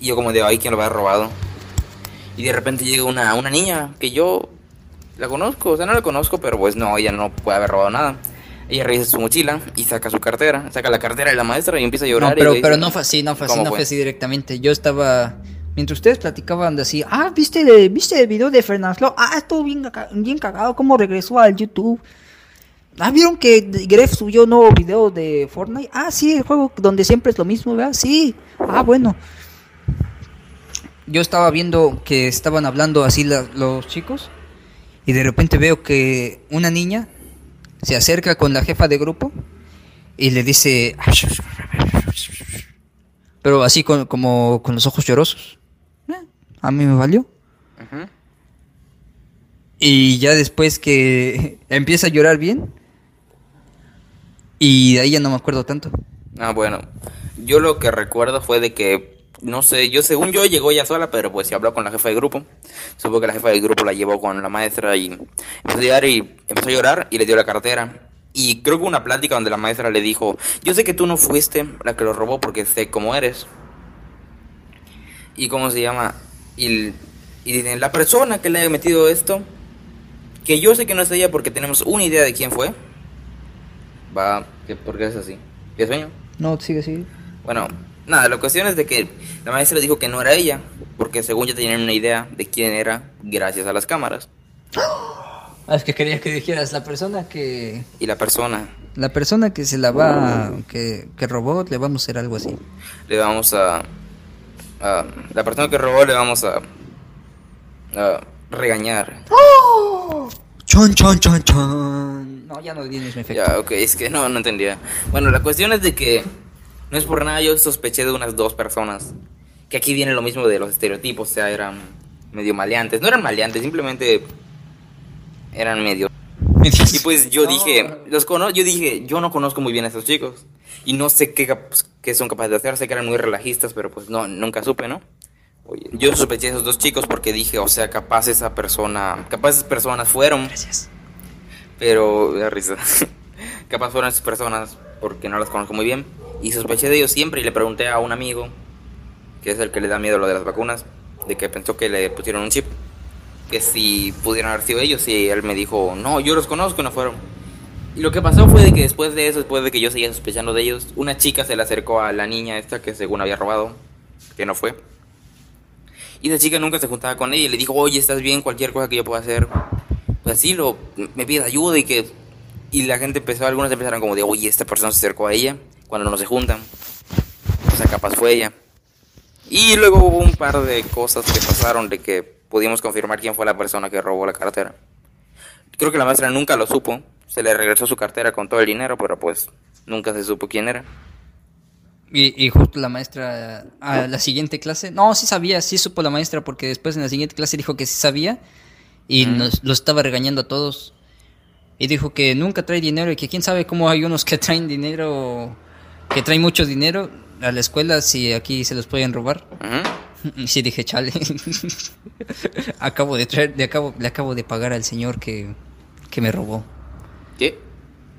Y yo como de, ay, ¿quién lo habrá robado? Y de repente llega una, una niña que yo la conozco, o sea, no la conozco, pero pues no, ella no puede haber robado nada. Ella revisa su mochila y saca su cartera, saca la cartera de la maestra y empieza a llorar. No, pero, dice, pero no fue así, no fue así, ¿Cómo no fue? fue así directamente. Yo estaba, mientras ustedes platicaban de así, ah, ¿viste, el- ¿viste el video de Fernanfloo? Ah, estuvo bien, bien cagado, cómo regresó al YouTube. Ah, ¿vieron que Gref subió un nuevo video de Fortnite? Ah, sí, el juego donde siempre es lo mismo, ¿verdad? Sí. Ah, bueno. yo estaba viendo que estaban hablando así la- los chicos y de repente veo que una niña se acerca con la jefa de grupo y le dice... Pero así con, como con los ojos llorosos. Eh, a mí me valió. Y ya después que empieza a llorar bien. Y de ahí ya no me acuerdo tanto. Ah, bueno. Yo lo que recuerdo fue de que, no sé, yo según yo llegó ella sola, pero pues se habló con la jefa de grupo. Supongo que la jefa de grupo la llevó con la maestra y empezó a llorar y empezó a llorar y le dio la cartera. Y creo que hubo una plática donde la maestra le dijo, yo sé que tú no fuiste la que lo robó porque sé cómo eres. Y cómo se llama. Y, y dicen, la persona que le haya metido esto, que yo sé que no es ella porque tenemos una idea de quién fue. Va, ¿qué, ¿por qué es así? ¿Qué sueño? No, sigue, sigue. Bueno, nada, la cuestión es de que la maestra dijo que no era ella, porque según ya tenían una idea de quién era gracias a las cámaras. Ah, es que quería que dijeras la persona que... Y la persona, La persona que se la va... Que, que robó, le vamos a hacer algo así. le vamos a... a- la persona que robó le vamos a... a regañar. Chon, chon, chon, chon. No, ya no tienes mi efecto. Ya, ok, es que no, no entendía. Bueno, la cuestión es de que no es por nada, yo sospeché de unas dos personas. Que aquí viene lo mismo de los estereotipos, o sea, eran medio maleantes. No eran maleantes, simplemente eran medio Y pues yo dije, los cono yo dije, yo no conozco muy bien a esos chicos y no sé qué, qué son capaces de hacer, sé que eran muy relajistas, pero pues no, nunca supe, ¿no? Oye, yo sospeché de esos dos chicos porque dije, o sea, capaz esa persona, capaz esas personas fueron, Gracias. pero da risa. capaz fueron esas personas porque no las conozco muy bien y sospeché de ellos siempre y le pregunté a un amigo, que es el que le da miedo lo de las vacunas, de que pensó que le pusieron un chip, que si pudieran haber sido ellos y él me dijo, no, yo los conozco, no fueron. Y lo que pasó fue de que después de eso, después de que yo seguía sospechando de ellos, una chica se le acercó a la niña esta que según había robado, que no fue. Y esa chica nunca se juntaba con ella y le dijo, oye, ¿estás bien? Cualquier cosa que yo pueda hacer. Pues así lo, me pide ayuda y que... Y la gente empezó, algunos empezaron como de, oye, esta persona se acercó a ella cuando no se juntan. O sea, capaz fue ella. Y luego hubo un par de cosas que pasaron de que pudimos confirmar quién fue la persona que robó la cartera. Creo que la maestra nunca lo supo. Se le regresó su cartera con todo el dinero, pero pues nunca se supo quién era. Y, y justo la maestra a la siguiente clase, no, sí sabía, sí supo la maestra porque después en la siguiente clase dijo que sí sabía y nos lo estaba regañando a todos. Y dijo que nunca trae dinero y que quién sabe cómo hay unos que traen dinero, que traen mucho dinero a la escuela si aquí se los pueden robar. Y sí dije, chale. acabo de traer, le acabo, le acabo de pagar al señor que, que me robó. ¿Qué?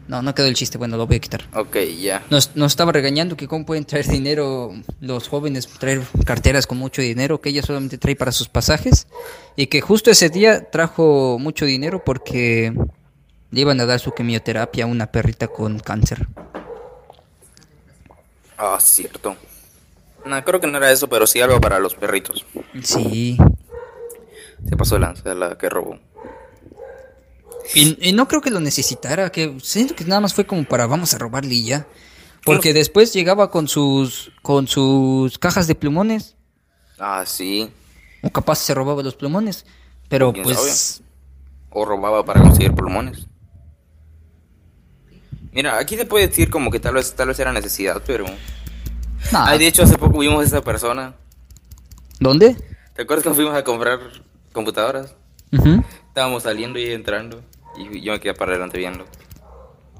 No, no quedó el chiste, bueno, lo voy a quitar. Ok, ya. Nos, nos estaba regañando que cómo pueden traer dinero los jóvenes, traer carteras con mucho dinero, que ella solamente trae para sus pasajes. Y que justo ese día trajo mucho dinero porque le iban a dar su quimioterapia a una perrita con cáncer. Ah, cierto. No, creo que no era eso, pero sí algo para los perritos. Sí. Se pasó de lanza la que robó. Y, y no creo que lo necesitara, que siento que nada más fue como para vamos a robarle y ya. Porque después llegaba con sus con sus cajas de plumones, Ah, sí. o capaz se robaba los plumones, pero ¿Quién pues O robaba para conseguir pulmones. Mira, aquí se puede decir como que tal vez, tal vez era necesidad, pero... nah. Ay, de hecho, hace poco vimos a esa persona. ¿Dónde? ¿Te acuerdas que fuimos a comprar computadoras? Ujú. Estábamos saliendo y entrando. Y yo me quedé para adelante viendo.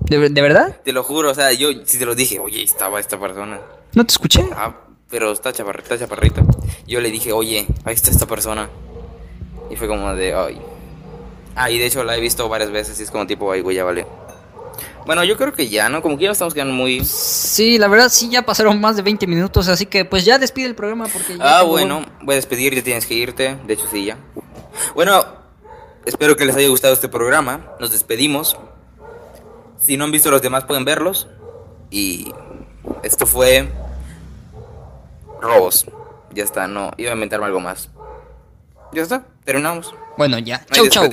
¿De, de verdad? Te lo juro, o sea, yo sí te lo dije, oye, estaba esta persona. ¿No te escuché? Ah, pero está chaparrita, chaparrita. Yo le dije, oye, ahí está esta persona. Y fue como de, ay. Ah, y de hecho la he visto varias veces y es como tipo, ay, güey, ya vale. Bueno, yo creo que ya, ¿no? Como que ya estamos quedando muy... Sí, la verdad sí, ya pasaron más de 20 minutos, así que pues ya despide el programa porque ya Ah, bueno, voy a despedir, ya tienes que irte. De hecho, sí, ya. Bueno, espero que les haya gustado este programa. Nos despedimos. Si no han visto los demás, pueden verlos. Y esto fue... Robos. Ya está, no, iba a inventarme algo más. Ya está, terminamos. Bueno, ya. Chau, chau.